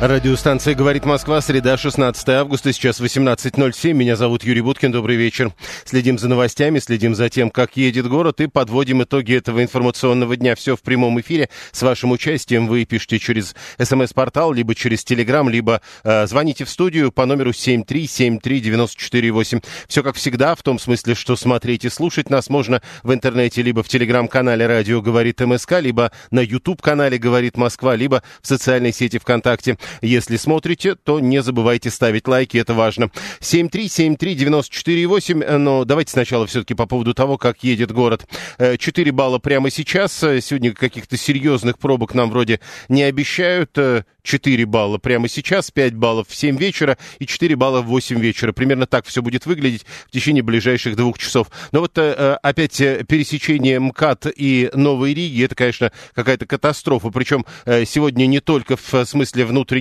Радиостанция «Говорит Москва», среда, 16 августа, сейчас 18.07. Меня зовут Юрий Буткин, добрый вечер. Следим за новостями, следим за тем, как едет город, и подводим итоги этого информационного дня. Все в прямом эфире. С вашим участием вы пишите через смс-портал, либо через телеграм, либо э, звоните в студию по номеру 7373948. Все как всегда, в том смысле, что смотреть и слушать нас можно в интернете, либо в телеграм-канале «Радио говорит МСК», либо на YouTube-канале «Говорит Москва», либо в социальной сети ВКонтакте. Если смотрите, то не забывайте ставить лайки, это важно. 7373948, но давайте сначала все-таки по поводу того, как едет город. 4 балла прямо сейчас. Сегодня каких-то серьезных пробок нам вроде не обещают. 4 балла прямо сейчас, 5 баллов в 7 вечера и 4 балла в 8 вечера. Примерно так все будет выглядеть в течение ближайших двух часов. Но вот опять пересечение МКАД и Новой Риги, это, конечно, какая-то катастрофа. Причем сегодня не только в смысле внутреннего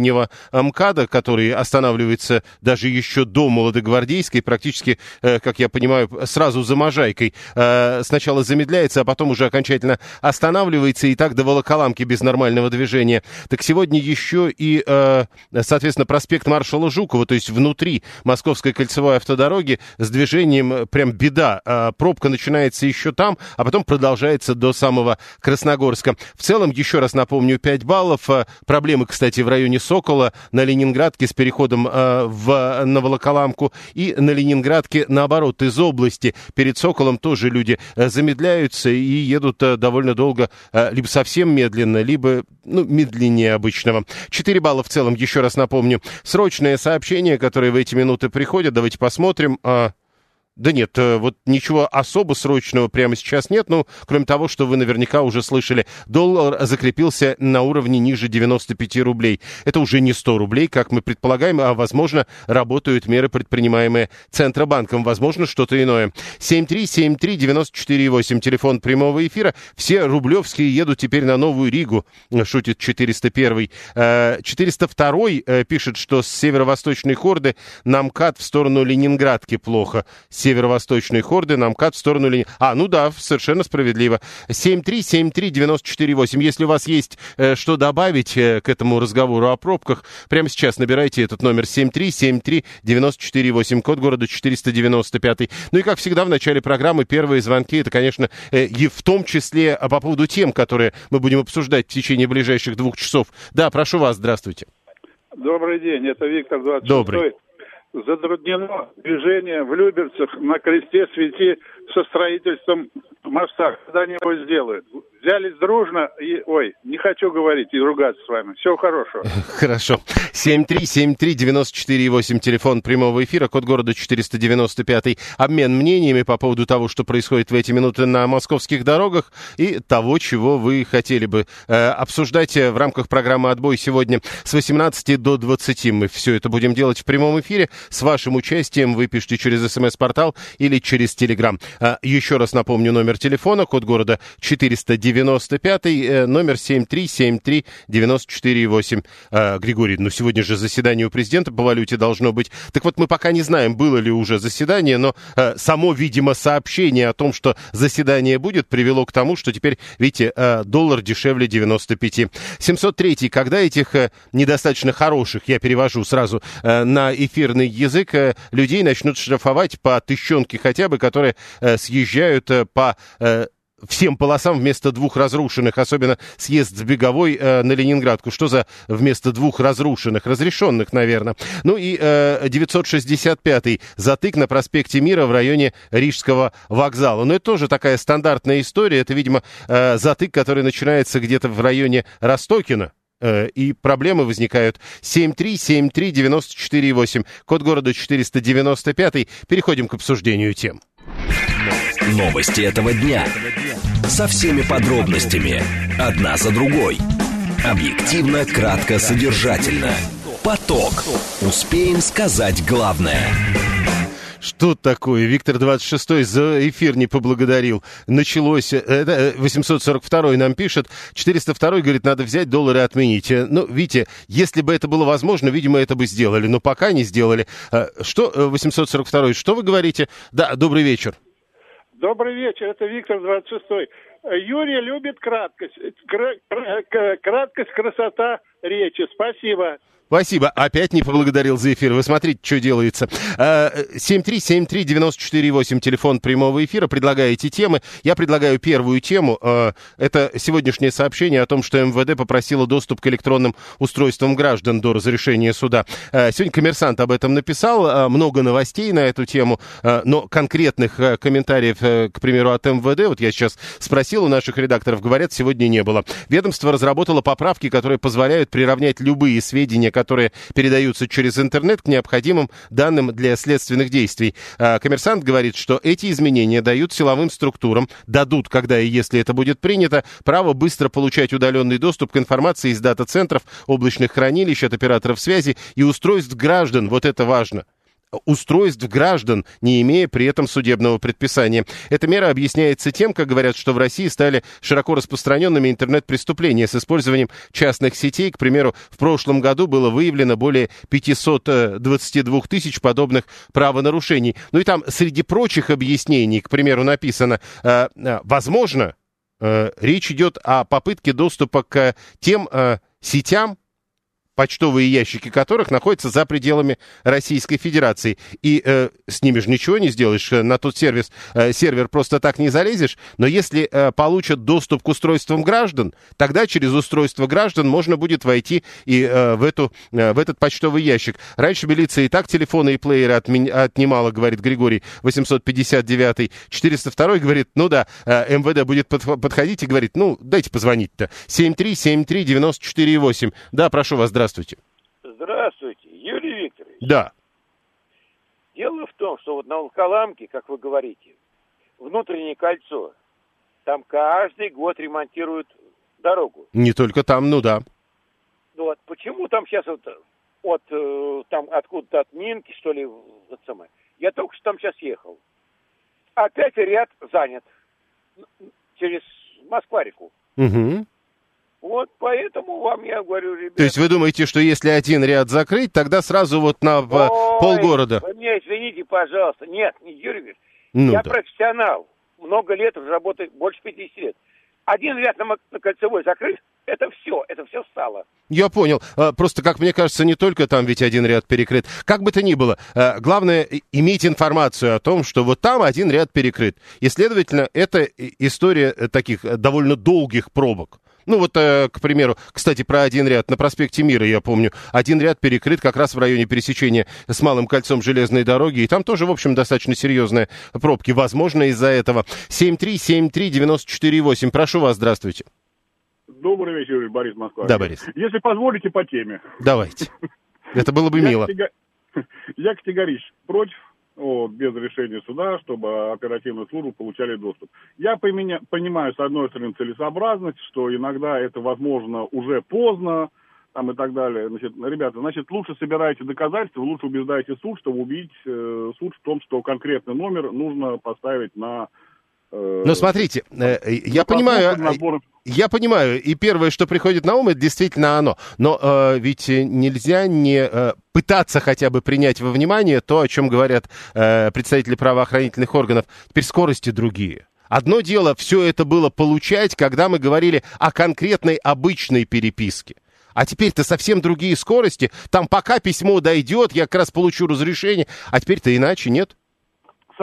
МКАДа, который останавливается даже еще до Молодогвардейской, практически, как я понимаю, сразу за Можайкой. Сначала замедляется, а потом уже окончательно останавливается, и так до Волоколамки без нормального движения. Так сегодня еще и, э, соответственно, проспект маршала Жукова, то есть внутри Московской кольцевой автодороги с движением э, прям беда. Э, пробка начинается еще там, а потом продолжается до самого Красногорска. В целом, еще раз напомню, 5 баллов. Проблемы, кстати, в районе Сокола на Ленинградке с переходом в, на Волоколамку и на Ленинградке, наоборот, из области. Перед Соколом тоже люди замедляются и едут довольно долго, либо совсем медленно, либо ну, медленнее обычного. 4 балла в целом, еще раз напомню. Срочное сообщение, которое в эти минуты приходят. Давайте посмотрим. А, да нет, э, вот ничего особо срочного прямо сейчас нет, ну, кроме того, что вы наверняка уже слышали, доллар закрепился на уровне ниже 95 рублей. Это уже не 100 рублей, как мы предполагаем, а, возможно, работают меры, предпринимаемые Центробанком, возможно, что-то иное. 7373948, телефон прямого эфира. Все рублевские едут теперь на Новую Ригу, шутит 401. 402 э, э, пишет, что с северо-восточной хорды нам кат в сторону Ленинградки плохо северо-восточной хорды на МКАД в сторону линии. А, ну да, совершенно справедливо. 7373948. Если у вас есть э, что добавить э, к этому разговору о пробках, прямо сейчас набирайте этот номер 7373948, код города 495. Ну и как всегда в начале программы первые звонки, это, конечно, э, и в том числе а по поводу тем, которые мы будем обсуждать в течение ближайших двух часов. Да, прошу вас, здравствуйте. Добрый день, это Виктор 26 Добрый затруднено движение в Люберцах на кресте святи со строительством моста. Когда они сделают? Взялись дружно и... Ой, не хочу говорить и ругаться с вами. Всего хорошего. Хорошо. 7373948, телефон прямого эфира, код города 495. Обмен мнениями по поводу того, что происходит в эти минуты на московских дорогах и того, чего вы хотели бы э, обсуждать в рамках программы «Отбой» сегодня с 18 до 20. Мы все это будем делать в прямом эфире. С вашим участием вы пишите через смс-портал или через телеграм. Э, еще раз напомню номер телефона, код города 495 95-й, э, номер 7373948. А, Григорий, ну сегодня же заседание у президента по валюте должно быть. Так вот, мы пока не знаем, было ли уже заседание, но а, само, видимо, сообщение о том, что заседание будет, привело к тому, что теперь, видите, а, доллар дешевле 95. 703 когда этих недостаточно хороших, я перевожу сразу на эфирный язык, людей начнут штрафовать по тыщенке хотя бы, которые съезжают по всем полосам вместо двух разрушенных, особенно съезд с Беговой э, на Ленинградку. Что за вместо двух разрушенных? Разрешенных, наверное. Ну и э, 965-й затык на проспекте Мира в районе Рижского вокзала. Но это тоже такая стандартная история. Это, видимо, э, затык, который начинается где-то в районе Ростокина э, и проблемы возникают. 7373948, код города 495. Переходим к обсуждению тем. Новости этого дня. Со всеми подробностями. Одна за другой. Объективно, кратко, содержательно. Поток. Успеем сказать главное. Что такое? Виктор 26 за эфир не поблагодарил. Началось... Это 842 нам пишет. 402 говорит, надо взять доллары и отменить. Э, ну, видите, если бы это было возможно, видимо, это бы сделали. Но пока не сделали. Э, что, 842 э, что вы говорите? Да, добрый вечер. Добрый вечер, это Виктор 26 Юрий любит краткость. Краткость, красота речи. Спасибо. Спасибо. Опять не поблагодарил за эфир. Вы смотрите, что делается. 7373948, а, телефон прямого эфира. Предлагаете темы. Я предлагаю первую тему. А, это сегодняшнее сообщение о том, что МВД попросило доступ к электронным устройствам граждан до разрешения суда. А, сегодня коммерсант об этом написал. Много новостей на эту тему, но конкретных комментариев, к примеру, от МВД, вот я сейчас спросил у наших редакторов, говорят, сегодня не было. Ведомство разработало поправки, которые позволяют приравнять любые сведения, которые передаются через интернет к необходимым данным для следственных действий. А, коммерсант говорит, что эти изменения дают силовым структурам, дадут, когда и если это будет принято, право быстро получать удаленный доступ к информации из дата-центров, облачных хранилищ от операторов связи и устройств граждан. Вот это важно устройств граждан, не имея при этом судебного предписания. Эта мера объясняется тем, как говорят, что в России стали широко распространенными интернет-преступления с использованием частных сетей. К примеру, в прошлом году было выявлено более 522 тысяч подобных правонарушений. Ну и там среди прочих объяснений, к примеру, написано, э, э, возможно, э, речь идет о попытке доступа к тем сетям, почтовые ящики которых находятся за пределами Российской Федерации. И э, с ними же ничего не сделаешь, э, на тот сервис, э, сервер просто так не залезешь. Но если э, получат доступ к устройствам граждан, тогда через устройство граждан можно будет войти и э, в, эту, э, в этот почтовый ящик. Раньше милиция и так телефоны и плееры отми, отнимала, говорит Григорий 859. 402 говорит, ну да, э, МВД будет под, подходить и говорит, ну дайте позвонить-то. 7373 Да, прошу вас, здравствуйте. Здравствуйте. Здравствуйте, Юрий Викторович. Да. Дело в том, что вот на Волколамке, как вы говорите, внутреннее кольцо, там каждый год ремонтируют дорогу. Не только там, ну да. Ну вот, почему там сейчас вот от э, там откуда-то от Минки, что ли, вот самое. Я только что там сейчас ехал. Опять ряд занят через Москва-реку. Угу. Вот поэтому вам я говорю, ребята... То есть вы думаете, что если один ряд закрыть, тогда сразу вот на Ой, полгорода? Вы меня извините, пожалуйста. Нет, не Юрий. Ну, я да. профессионал. Много лет уже работаю, больше 50 лет. Один ряд на, на кольцевой закрыт, это все, это все стало. Я понял. А, просто, как мне кажется, не только там ведь один ряд перекрыт. Как бы то ни было, а, главное иметь информацию о том, что вот там один ряд перекрыт. И, следовательно, это история э, таких э, довольно долгих пробок. Ну вот, э, к примеру, кстати, про один ряд. На проспекте Мира, я помню, один ряд перекрыт как раз в районе пересечения с Малым кольцом железной дороги. И там тоже, в общем, достаточно серьезные пробки. Возможно, из-за этого. 7373948. Прошу вас, здравствуйте. Добрый вечер, Борис Москва. Да, Борис. Если позволите, по теме. Давайте. Это было бы мило. Я категорически против вот, без решения суда, чтобы оперативную службу получали доступ. Я поменя, понимаю, с одной стороны, целесообразность, что иногда это возможно уже поздно, там и так далее. Значит, ребята, значит, лучше собирайте доказательства, лучше убеждайте суд, чтобы убедить э, суд в том, что конкретный номер нужно поставить на ну, смотрите, э, я понимаю, я понимаю, и первое, что приходит на ум, это действительно оно. Но э, ведь нельзя не э, пытаться хотя бы принять во внимание то, о чем говорят э, представители правоохранительных органов. Теперь скорости другие. Одно дело все это было получать, когда мы говорили о конкретной обычной переписке. А теперь-то совсем другие скорости. Там пока письмо дойдет, я как раз получу разрешение. А теперь-то иначе, нет?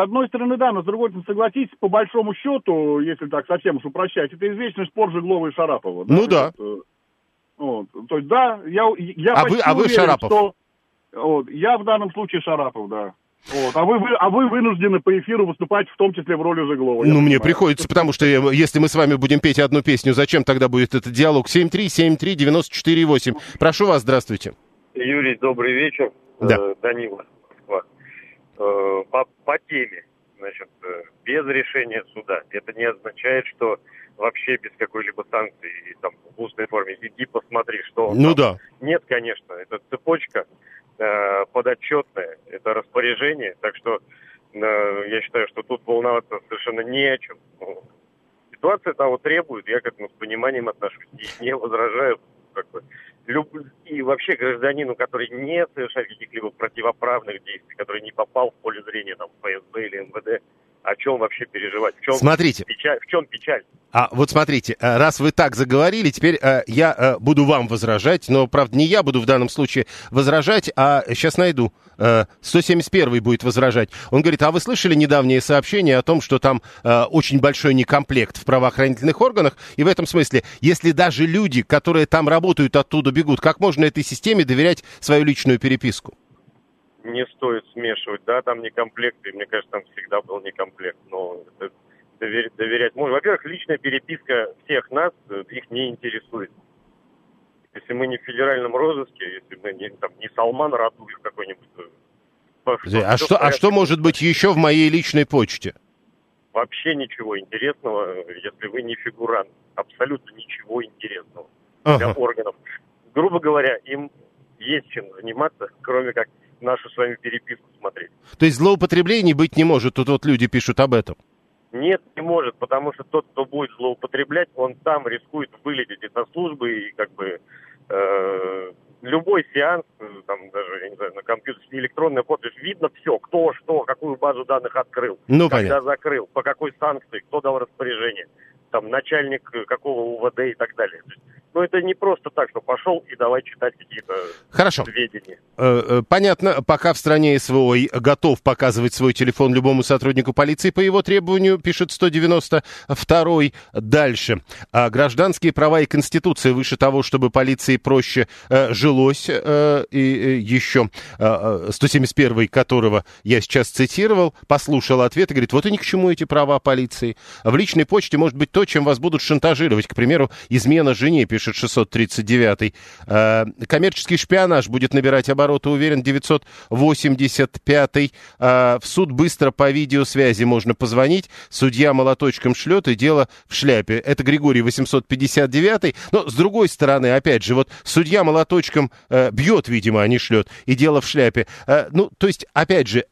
С одной стороны, да, но с другой стороны, согласитесь, по большому счету, если так совсем уж упрощать, это извечный спор Жеглова и Шарапова. Да? Ну да. Вот, э, вот. То есть, да, я, я а вы, а вы уверен, Шарапов? Что, вот, я в данном случае Шарапов, да. Вот. А, вы, вы, а вы вынуждены по эфиру выступать в том числе в роли Жеглова. Ну, мне приходится, потому что если мы с вами будем петь одну песню, зачем тогда будет этот диалог? 7373948. Прошу вас, здравствуйте. Юрий, добрый вечер. Да. Э, Данила. Э, по, по теме, значит, э, без решения суда. Это не означает, что вообще без какой-либо санкции, и, там, в устной форме, иди посмотри, что Ну там. да. Нет, конечно, это цепочка э, подотчетная, это распоряжение, так что э, я считаю, что тут волноваться совершенно не о чем. Ну, Ситуация того требует, я к этому с пониманием отношусь и не возражаю. Как бы, люб- И вообще гражданину, который не совершает каких-либо противоправных действий, который не попал в поле зрения там, ФСБ или МВД, о чем вообще переживать? В чем Смотрите. печаль? В чем печаль? А вот смотрите, э, раз вы так заговорили, теперь э, я э, буду вам возражать, но, правда, не я буду в данном случае возражать, а сейчас найду. Э, 171 будет возражать. Он говорит, а вы слышали недавнее сообщение о том, что там э, очень большой некомплект в правоохранительных органах, и в этом смысле, если даже люди, которые там работают, оттуда бегут, как можно этой системе доверять свою личную переписку? Не стоит смешивать, да, там не комплект, и мне кажется, там всегда был не комплект, но это довер- доверять можно. Во-первых, личная переписка всех нас, э, их не интересует. Если мы не в федеральном розыске, если мы не, там, не Салман Радуев какой-нибудь, э, А что, а что может быть еще в моей личной почте? Вообще ничего интересного, э, если вы не фигурант. Абсолютно ничего интересного для Ага. органов. Грубо говоря, им есть чем заниматься, кроме как нашу с вами переписку смотреть. То есть злоупотреблений быть не может, тут вот люди пишут об этом. Нет, не может, потому что тот, кто будет злоупотреблять, он там рискует вылететь из службы и как бы э, любой сеанс, э, там даже, я не знаю, на компьютере электронная подпись, видно все, кто что, какую базу данных открыл, Ну, когда понятно. закрыл, по какой санкции, кто дал распоряжение, там начальник э, какого УВД и так далее. То есть, ну это не просто так, что пошел и давай читать какие-то Хорошо. сведения. Э, э, Понятно, пока в стране СВО готов показывать свой телефон любому сотруднику полиции по его требованию, пишет 192 Дальше. А гражданские права и Конституция выше того, чтобы полиции проще э, жилось. э, и э, еще э, э, 171 которого я сейчас цитировал, послушал ответ и говорит, вот и ни к чему эти права полиции. В личной почте может быть то, чем вас будут шантажировать. К примеру, измена жене, пишет 639 Э, коммерческий шпионаж будет набирать обороты, уверен, 985 Э, в суд быстро по видеосвязи можно позвонить. Судья молоточком шлет, и дело в шляпе. Это Григорий 859 Но, с другой стороны, опять же, вот судья молоточком э, бьет, видимо, а не шлет, и дело в шляпе. Э, ну, то есть, опять же,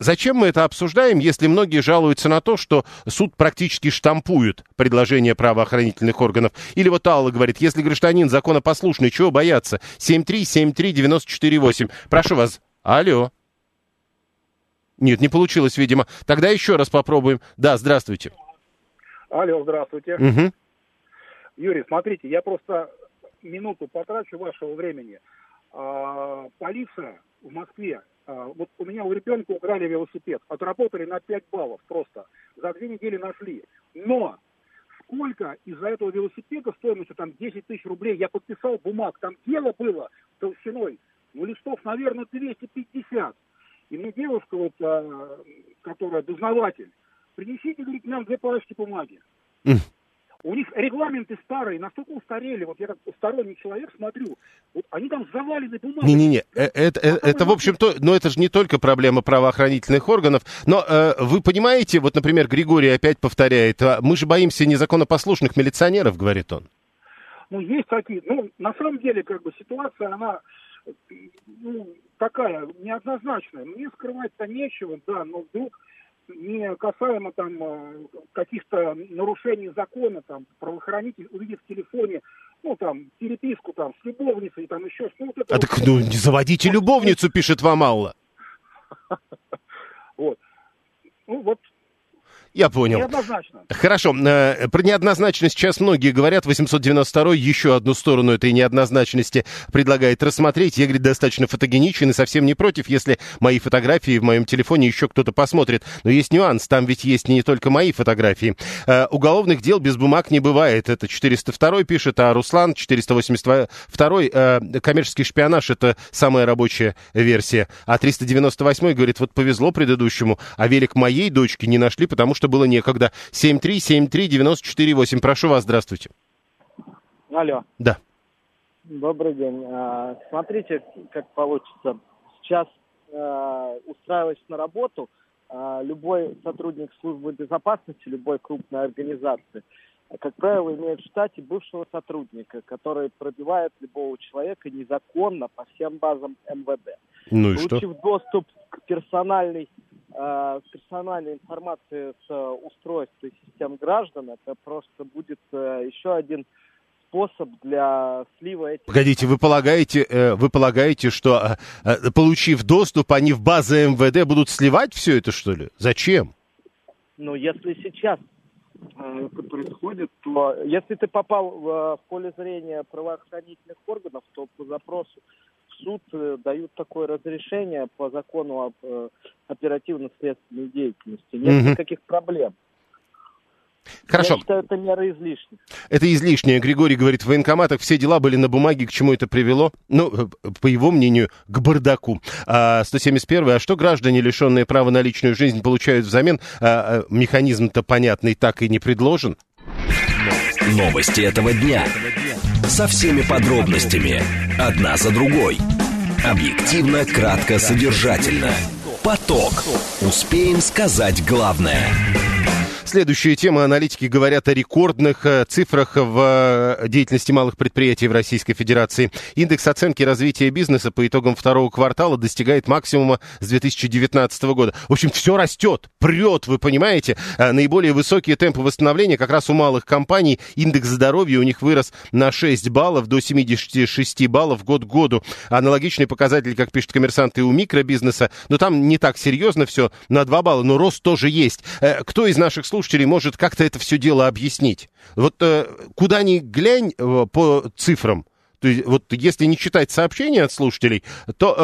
Зачем мы это обсуждаем, если многие жалуются на то, что суд практически штампует предложения правоохранительных органов? Или вот Алла говорит, если гражданин законопослушный, чего бояться? 7373948. Прошу вас. Алло. Нет, не получилось, видимо. Тогда еще раз попробуем. Да, здравствуйте. Алло, здравствуйте. Мгм. Юрий, смотрите, я просто минуту потрачу вашего времени. А, полиция в Москве, вот у меня у ребенка украли велосипед, отработали на 5 баллов просто, за две недели нашли. Но сколько из-за этого велосипеда стоимостью там 10 тысяч рублей, я подписал бумаг, там дело было толщиной, ну листов, наверное, 250. И мне девушка, вот, а, которая дознаватель, принесите, говорит, нам две пачки бумаги. У них регламенты старые, настолько устарели. Вот я как сторонний человек смотрю, вот они там завалены бумагами. Не-не-не, э, это, э, это, в общем-то, но это же не только проблема правоохранительных органов, но э, вы понимаете, вот, например, Григорий опять повторяет, а мы же боимся незаконопослушных милиционеров, говорит он. Ну, есть такие. Ну, на самом деле, как бы ситуация, она э, ну, такая, неоднозначная. Мне скрывать-то нечего, да, но вдруг не касаемо там э, каких-то нарушений закона, там, правоохранитель увидит в телефоне, ну, там, переписку там с любовницей, там еще, ну, вот А вот, так, ну, не заводите любовницу, пишет вам Алла. вот. Ну, вот, Я понял. неоднозначно. Хорошо, э, про неоднозначность сейчас многие говорят. 892 еще одну сторону этой неоднозначности предлагает рассмотреть. Я, говорит, достаточно фотогеничен и совсем не против, если мои фотографии в моем телефоне еще кто-то посмотрит. Но есть нюанс, там ведь есть не только мои фотографии. Э, уголовных дел без бумаг не бывает. Это 402 пишет, а Руслан 482 э, коммерческий шпионаж это самая рабочая версия. А 398 говорит, вот повезло предыдущему, а велик моей дочки не нашли, потому что было некогда. 7373948. Прошу вас, здравствуйте. Алло, Да. добрый день. А, Смотрите, как получится. Сейчас а, устраиваясь на работу, а, любой сотрудник службы безопасности, любой крупной организации как правило, имеют в штате бывшего сотрудника, который пробивает любого человека незаконно по всем базам МВД. Ну и Получив что? доступ к персональной, э, персональной информации с э, устройств и систем граждан, это просто будет э, еще один способ для слива этих... Погодите, вы полагаете, э, вы полагаете, что, э, получив доступ, они в базы МВД будут сливать все это, что ли? Зачем? Ну, если сейчас это происходит, то если ты попал в, поле зрения правоохранительных органов, то по запросу суд э, дают такое разрешение по закону об э, оперативно-следственной деятельности. Нет Мгм. никаких проблем. Хорошо. Я считаю, это мера излишняя. Это излишнее. Григорий говорит, в военкоматах все дела были на бумаге, к чему это привело? Ну, э, по его мнению, к бардаку. А, 171 А что граждане, лишенные права на личную жизнь, получают взамен? А, а, механизм-то понятный так и не предложен. Новости этого дня. Со всеми подробностями. Одна за другой. Объективно, кратко, содержательно. Поток. Успеем сказать главное. Следующая тема. Аналитики говорят о рекордных э, цифрах в э, деятельности малых предприятий в Российской Федерации. Индекс оценки развития бизнеса по итогам второго квартала достигает максимума с 2019 года. В общем, все растет, прет, вы понимаете. Э, Наиболее высокие темпы восстановления как раз у малых компаний. Индекс здоровья у них вырос на 6 баллов до 76 баллов год к году. Аналогичный показатель, как пишет коммерсант, и у микробизнеса. Но там не так серьезно все, на 2 балла, но рост тоже есть. Кто из наших слушателей может как-то это все дело объяснить? Вот э, куда ни глянь э, по цифрам, то есть вот если не читать сообщения от слушателей, то,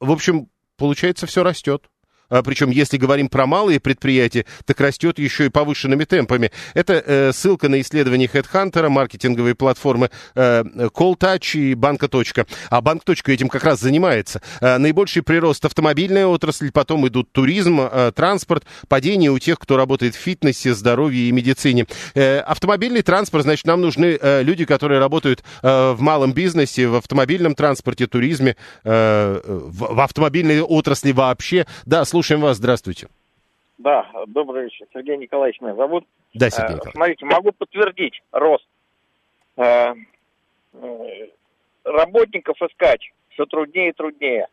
э, в общем, получается, все растет. А, причем, если говорим про малые предприятия, так растет еще и повышенными темпами. Это э, ссылка на исследование HeadHunter, маркетинговые платформы э, CallTouch и Банка. А Банк. этим как раз занимается. Э, наибольший прирост автомобильная отрасль, потом идут туризм, э, транспорт, падение у тех, кто работает в фитнесе, здоровье и медицине. Э, автомобильный транспорт, значит, нам нужны э, люди, которые работают э, в малом бизнесе, в автомобильном транспорте, туризме, э, в, в автомобильной отрасли вообще. Да, слушаем вас, здравствуйте. Да, добрый вечер. Сергей Николаевич меня зовут. Да, Сергей Э, Николаевич. Смотрите, могу подтвердить рост. Э, Работников искать все труднее и труднее.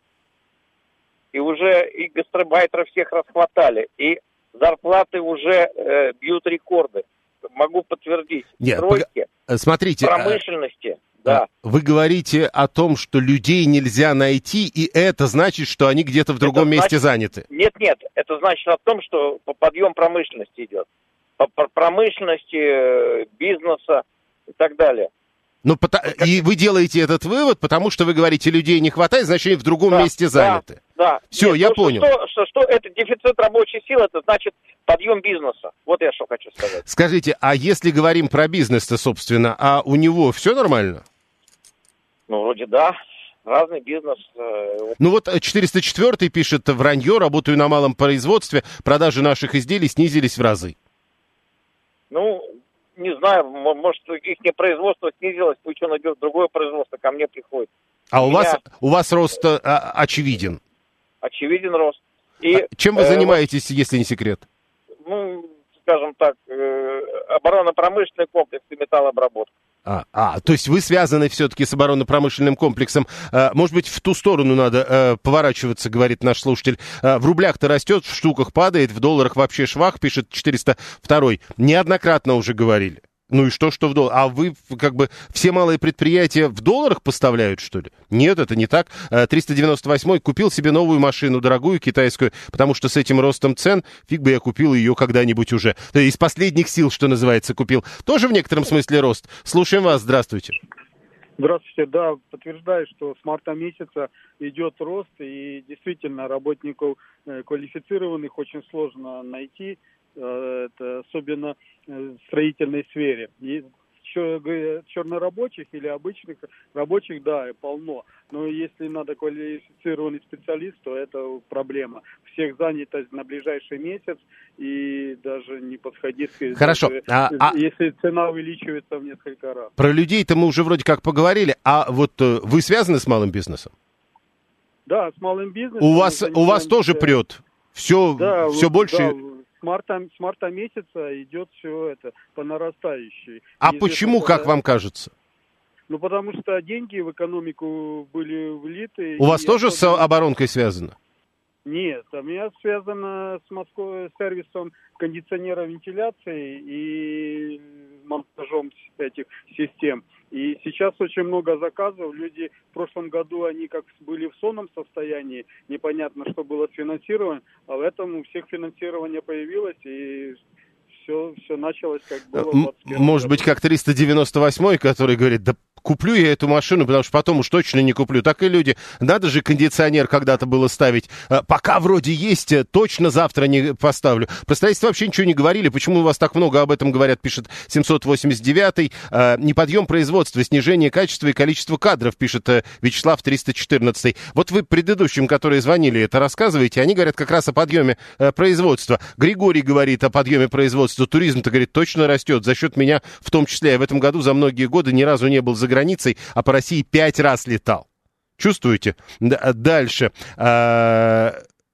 И уже и гастробайтеров всех расхватали, и зарплаты уже э, бьют рекорды. Могу подтвердить. Нет, Стройки, Э, Смотрите, э, промышленности, да. вы говорите о том, что людей нельзя найти, и это значит, что они где-то в другом значит- месте заняты. Нет, нет, это значит о том, что по- подъем промышленности идет. По промышленности, э, бизнеса и так далее. Ну, пота- и вы делаете этот вывод, потому что вы говорите, людей не хватает, значит, они в другом Да, месте да, заняты. Да. Всё, Нет, я ну, понял. Что, что, что это дефицит рабочей силы, это значит подъем бизнеса. Вот я что хочу сказать. Скажите, а если говорим про бизнес-то, собственно, а у него все нормально? Ну, вроде да. Разный бизнес. э. Ну вот э, 404 пишет, вранье, работаю на малом производстве, продажи наших изделий снизились в разы. Ну, не знаю, может, их не производство снизилось, пусть он идет в другое производство, ко мне приходит. А у Меня- вас, у вас рост э, а, очевиден. Очевиден рост. И, А Чем вы э, занимаетесь, если не секрет? ну, скажем так, э, оборонно-промышленный комплекс и металлообработка. А, а, то есть вы связаны все-таки с оборонно-промышленным комплексом. А, может быть, в ту сторону надо э, поворачиваться, говорит наш слушатель. А, в рублях-то растет, в штуках падает, в долларах вообще швах, пишет 402. Неоднократно уже говорили. Ну и что, что в долларах? А вы как бы все малые предприятия в долларах поставляют, что ли? Нет, это не так. Э, 398 купил себе новую машину, дорогую китайскую, потому что с этим ростом цен фиг бы я купил ее когда-нибудь уже. Из последних сил, что называется, купил. Тоже в некотором смысле рост. Слушаем вас, здравствуйте. Здравствуйте. Да, подтверждаю, что с марта месяца идет рост, и действительно работников э, квалифицированных очень сложно найти, э, это особенно э, в строительной сфере. И чернорабочих или обычных рабочих, да, полно. Но если надо квалифицированный специалист, то это проблема. Всех занятость на ближайший месяц, и даже не подходи. с- Хорошо. даже, А- а- Если цена увеличивается в несколько раз. Про людей-то мы уже вроде как поговорили, а вот э, вы связаны с малым бизнесом? Да, с малым бизнесом. У вас, у вас тоже прет? Все, Да, все вот, больше? да, марта, с марта месяца идет все это по нарастающей. А И почему, это- как вам кажется? Ну, потому что деньги в экономику были влиты. У вас тоже с особенно- оборонкой связано? Нет, у меня связано с Москвой сервисом кондиционера вентиляции и монтажом этих систем. И сейчас очень много заказов. Люди в прошлом году, они как были в сонном состоянии, непонятно, что было с финансированием, а в этом у всех финансирование появилось, и все, все началось как было в М- 21 Может быть, как 398 который говорит, да куплю я эту машину, потому что потом уж точно не куплю. Так и люди. Надо же кондиционер когда-то было ставить. А, Пока вроде есть, э, точно завтра не поставлю. Про строительство вообще ничего не говорили. Почему у вас так много об этом говорят, пишет 789-й. А, Неподъем производства, снижение качества и количества кадров, пишет э, Вячеслав 314 Вот вы предыдущим, которые звонили, это рассказываете. Они говорят как раз о подъеме э, производства. Григорий говорит о подъеме производства. Туризм-то, говорит, точно растет. За счет меня в том числе. Я в этом году за многие годы ни разу не был за границей, а по России пять раз летал. Чувствуете? Дальше.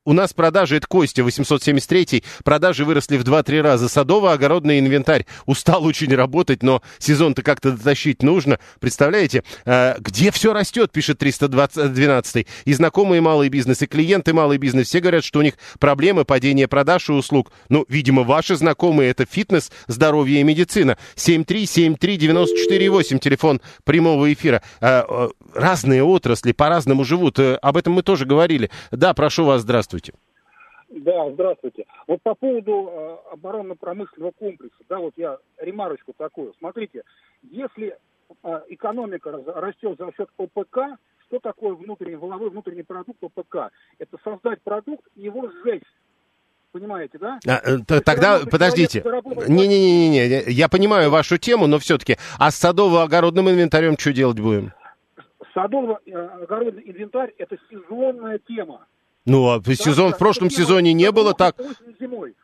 У нас продажи, это Костя, 873 продажи выросли в 2-3 раза. Садово-огородный инвентарь устал очень работать, но сезон-то как-то дотащить нужно. Представляете, А, где все растет, пишет 312 И знакомые малый бизнес, и клиенты малый бизнес, все говорят, что у них проблемы падения продаж и услуг. Ну, видимо, ваши знакомые это фитнес, здоровье и медицина. 7373948, телефон прямого эфира. А, а, Разные отрасли по-разному живут. Э, Об этом мы тоже говорили. Да, прошу вас, здравствуйте. Да, здравствуйте. Вот по поводу э, оборонно-промышленного комплекса, да, вот я ремарочку такую. Смотрите, если э, экономика растет за счет ОПК, что такое внутренний, воловой внутренний продукт ОПК? Это создать продукт и его сжечь. Понимаете, да? А, э, Тогда, подождите. Не-не-не, я понимаю вашу тему, но все-таки, а с садово-огородным инвентарем что делать будем? Садово-огородный инвентарь – это сезонная тема. Ну, а сезон, в прошлом сезоне не было так. Зимой.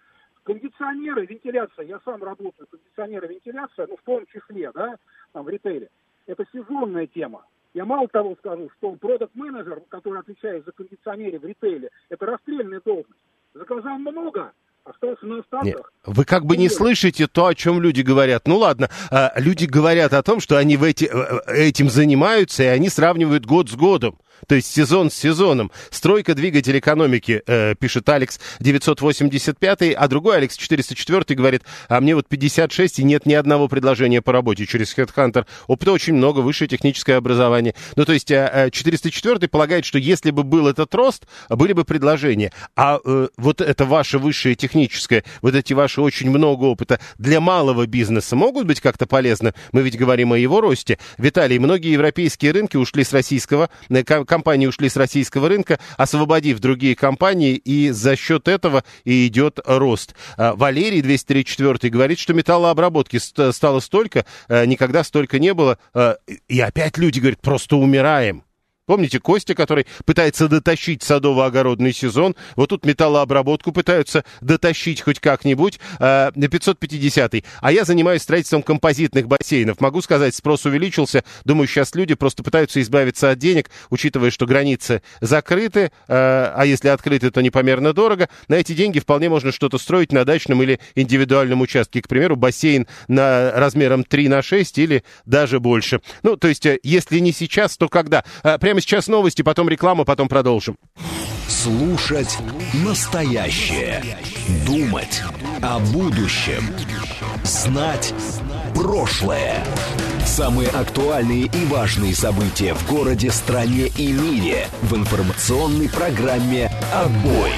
Кондиционеры, вентиляция, я сам работаю, кондиционеры, вентиляция, ну, в том числе, да, там, в ритейле, это сезонная тема. Я мало того скажу, что продукт-менеджер, который отвечает за кондиционеры в ритейле, это расстрельная должность. Заказал много, остался на Нет, остатках. вы как бы не слышите то, о чем люди говорят. Ну ладно, а, люди говорят о том, что они в эти, э, этим занимаются, и они сравнивают год с годом. То есть сезон с сезоном. Стройка двигатель экономики, э, пишет Алекс 985, а другой Алекс 404 говорит, а мне вот 56 и нет ни одного предложения по работе через HeadHunter. Опыта очень много, высшее техническое образование. Ну то есть э, э, 404 полагает, что если бы был этот рост, были бы предложения. А э, вот это ваше высшее техническое, вот эти ваши очень много опыта для малого бизнеса могут быть как-то полезны? Мы ведь говорим о его росте. Виталий, многие европейские рынки ушли с российского, э, компании ушли с российского рынка, освободив другие компании, и за счет этого и идет рост. А, Валерий 234 говорит, что металлообработки ст- стало столько, э, никогда столько не было. Э, И опять люди говорят, просто умираем. Помните Костя, который пытается дотащить садово-огородный сезон? Вот тут металлообработку пытаются дотащить хоть как-нибудь. Э, 550-й. А я занимаюсь строительством композитных бассейнов. Могу сказать, спрос увеличился. Думаю, сейчас люди просто пытаются избавиться от денег, учитывая, что границы закрыты, э, а если открыты, то непомерно дорого. На эти деньги вполне можно что-то строить на дачном или индивидуальном участке. К примеру, бассейн на размером 3 на 6 или даже больше. Ну, то есть, э, если не сейчас, то когда? Э, Прямо сейчас новости, потом реклама, потом продолжим. Слушать настоящее. Думать о будущем. Знать прошлое. Самые актуальные и важные события в городе, стране и мире в информационной программе «Отбой».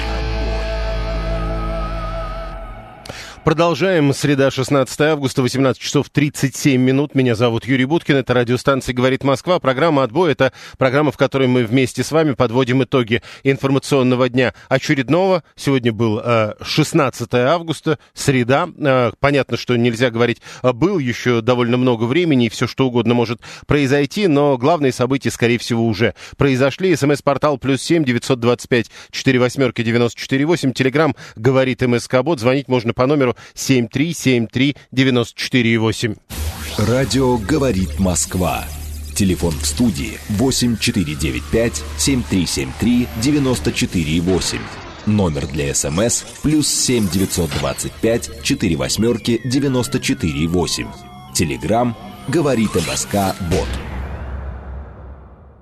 Продолжаем. Среда, 16 августа, 18 часов 37 минут. Меня зовут Юрий Буткин. Это радиостанция «Говорит Москва». Программа «Отбой» — это программа, в которой мы вместе с вами подводим итоги информационного дня очередного. Сегодня был э, 16 августа, среда. Э, понятно, что нельзя говорить э, «был», еще довольно много времени, и все что угодно может произойти, но главные события, скорее всего, уже произошли. СМС-портал «Плюс семь девятьсот двадцать пять четыре восьмерки девяносто четыре восемь». Телеграмм «Говорит МСК-бот». Звонить можно по номеру 7373948. Радио «Говорит Москва». Телефон в студии 8495-7373-94-8. Номер для СМС плюс 7 925 4 восьмерки 94 8. Телеграмм «Говорит МСК Бот».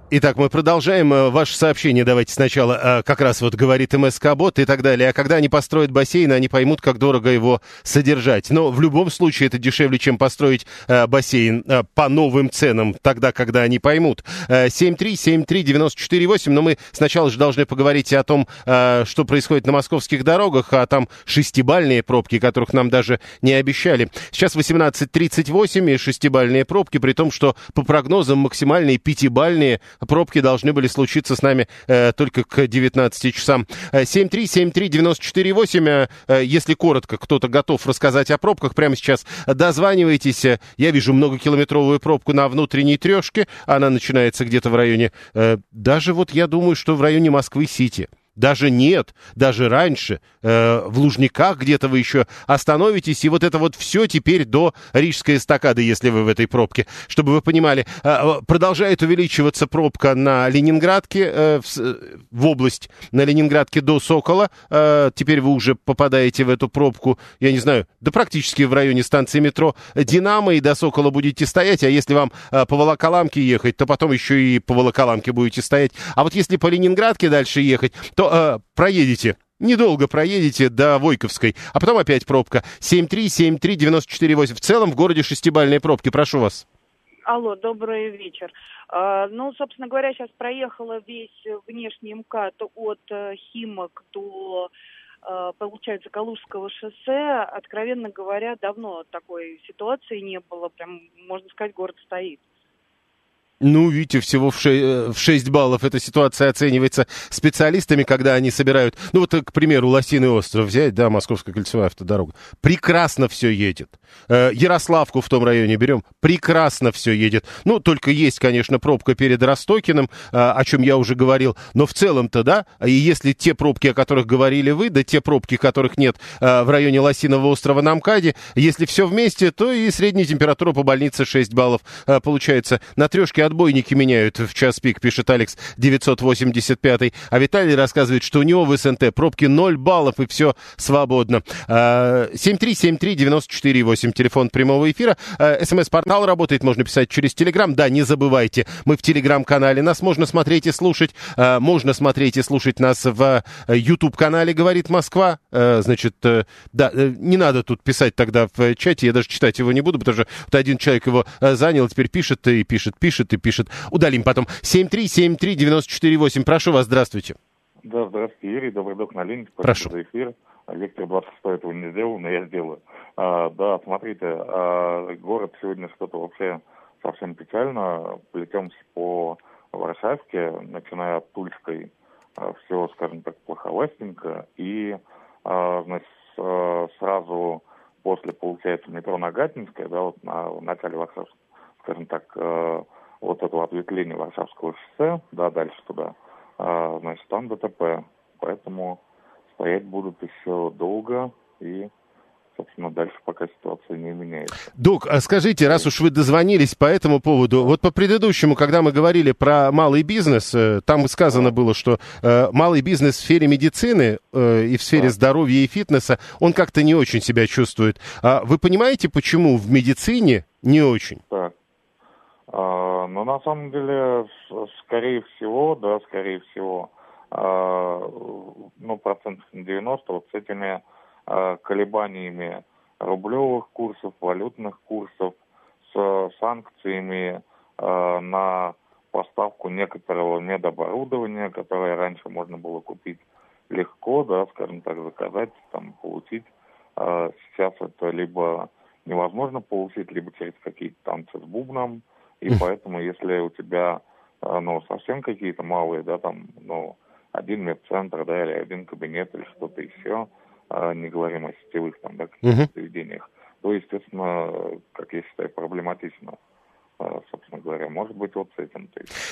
Итак, мы продолжаем. Э, ваше сообщение давайте сначала, э, как раз вот говорит МСК-бот и так далее. А когда они построят бассейн, они поймут, как дорого его содержать. Но в любом случае это дешевле, чем построить э, бассейн по новым ценам, тогда, когда они поймут. 7373948, но мы сначала же должны поговорить о том, что происходит на московских дорогах, а там шестибальные пробки, которых нам даже не обещали. Сейчас 18.38 и шестибальные пробки, при том, что по прогнозам максимальные пятибальные пробки должны были случиться с нами э, только к 19 часам. 7373948, э, э, если коротко, кто-то готов рассказать о пробках, прямо сейчас дозванивайтесь. Я вижу многокилометровую пробку на внутренней трешке, она начинается где-то в районе, э, даже вот я думаю, что в районе Москвы-Сити. Даже нет, даже раньше, э, в Лужниках где-то вы еще остановитесь, и вот это вот все теперь до Рижской эстакады, если вы в этой пробке. Чтобы вы понимали, э, продолжает увеличиваться пробка на Ленинградке, э, в, в область, на Ленинградке до Сокола. Э, теперь вы уже попадаете в эту пробку, я не знаю, да практически в районе станции метро Динамо, и до Сокола будете стоять, а если вам э, по Волоколамке ехать, то потом еще и по Волоколамке будете стоять. А вот если по Ленинградке дальше ехать, то э, проедете Недолго проедете до Войковской, а потом опять пробка. 7373948. В целом в городе шестибальные пробки. Прошу вас. Алло, добрый вечер. А, ну, собственно говоря, сейчас проехала весь внешний МКАД от э, Химок до, э, получается, Калужского шоссе. Откровенно говоря, давно такой ситуации не было. Прям, можно сказать, город стоит. Ну, видите, всего в 6, э, в 6 баллов эта ситуация оценивается специалистами, когда они собирают... Ну, вот, к примеру, Лосиный остров взять, да, Московская кольцевая автодорога. Прекрасно все едет. Э, Ярославку в том районе берем. Прекрасно все едет. Ну, только есть, конечно, пробка перед Ростокиным, э, о чем я уже говорил. Но в целом-то, да, и если те пробки, о которых говорили вы, да те пробки, которых нет в районе Лосиного острова на МКАДе, если все вместе, то и средняя температура по больнице 6 баллов получается. На трешке отбойники меняют в час пик, пишет Алекс 985. А Виталий рассказывает, что у него в СНТ пробки 0 баллов и все свободно. 7373948, а, телефон прямого эфира. А, СМС-портал работает, можно писать через Телеграм. Да, не забывайте, мы в Телеграм-канале. Нас можно смотреть и слушать. А, можно смотреть и слушать нас в YouTube-канале «Говорит Москва». Значит, э, да, э, не надо тут писать тогда в чате, я даже читать его не буду, потому что вот один человек его э, занял, теперь пишет и пишет, пишет и пишет. Удалим потом. 7373948. Прошу вас, здравствуйте. Да, здравствуйте, Юрий. Добрый док на линии. Прошу. За эфир. Виктор 26 этого не сделал, но я сделаю. А, да, смотрите, а, город сегодня что-то вообще совсем печально. Плетемся по Варшавке, начиная от Тульской, а, все, скажем так, плоховастенько. И, а, значит, сразу после, получается, метро Нагатинская, да, вот на, в начале Варшавской, скажем так, вот этого ответвления Варшавского шоссе, да, дальше туда, а, значит, там ДТП. Поэтому стоять будут еще долго и собственно, дальше пока ситуация не меняется. Дук, а скажите, раз уж вы дозвонились по этому поводу, вот по предыдущему, когда мы говорили про малый бизнес, э, там сказано было, что э, малый бизнес в сфере медицины э, и в сфере здоровья и фитнеса, он как-то не очень себя чувствует. А вы понимаете, почему в медицине не очень? Так. А, но на самом деле, скорее всего, да, скорее всего, а, ну, процентов на 90 вот с этими а, колебаниями рублевых курсов, валютных курсов, с санкциями на поставку некоторого медоборудования, которое раньше можно было купить легко, да, скажем так, заказать, там, получить. Сейчас это либо невозможно получить, либо через какие-то танцы с бубном, и поэтому, если у тебя, э, ну, совсем какие-то малые, да, там, ну, один медцентр, да, или один кабинет, или что-то еще, э, не говорим о сетевых там, да, каких-то заведениях, то, естественно, как я считаю, проблематично собственно говоря, может быть, вот с этим.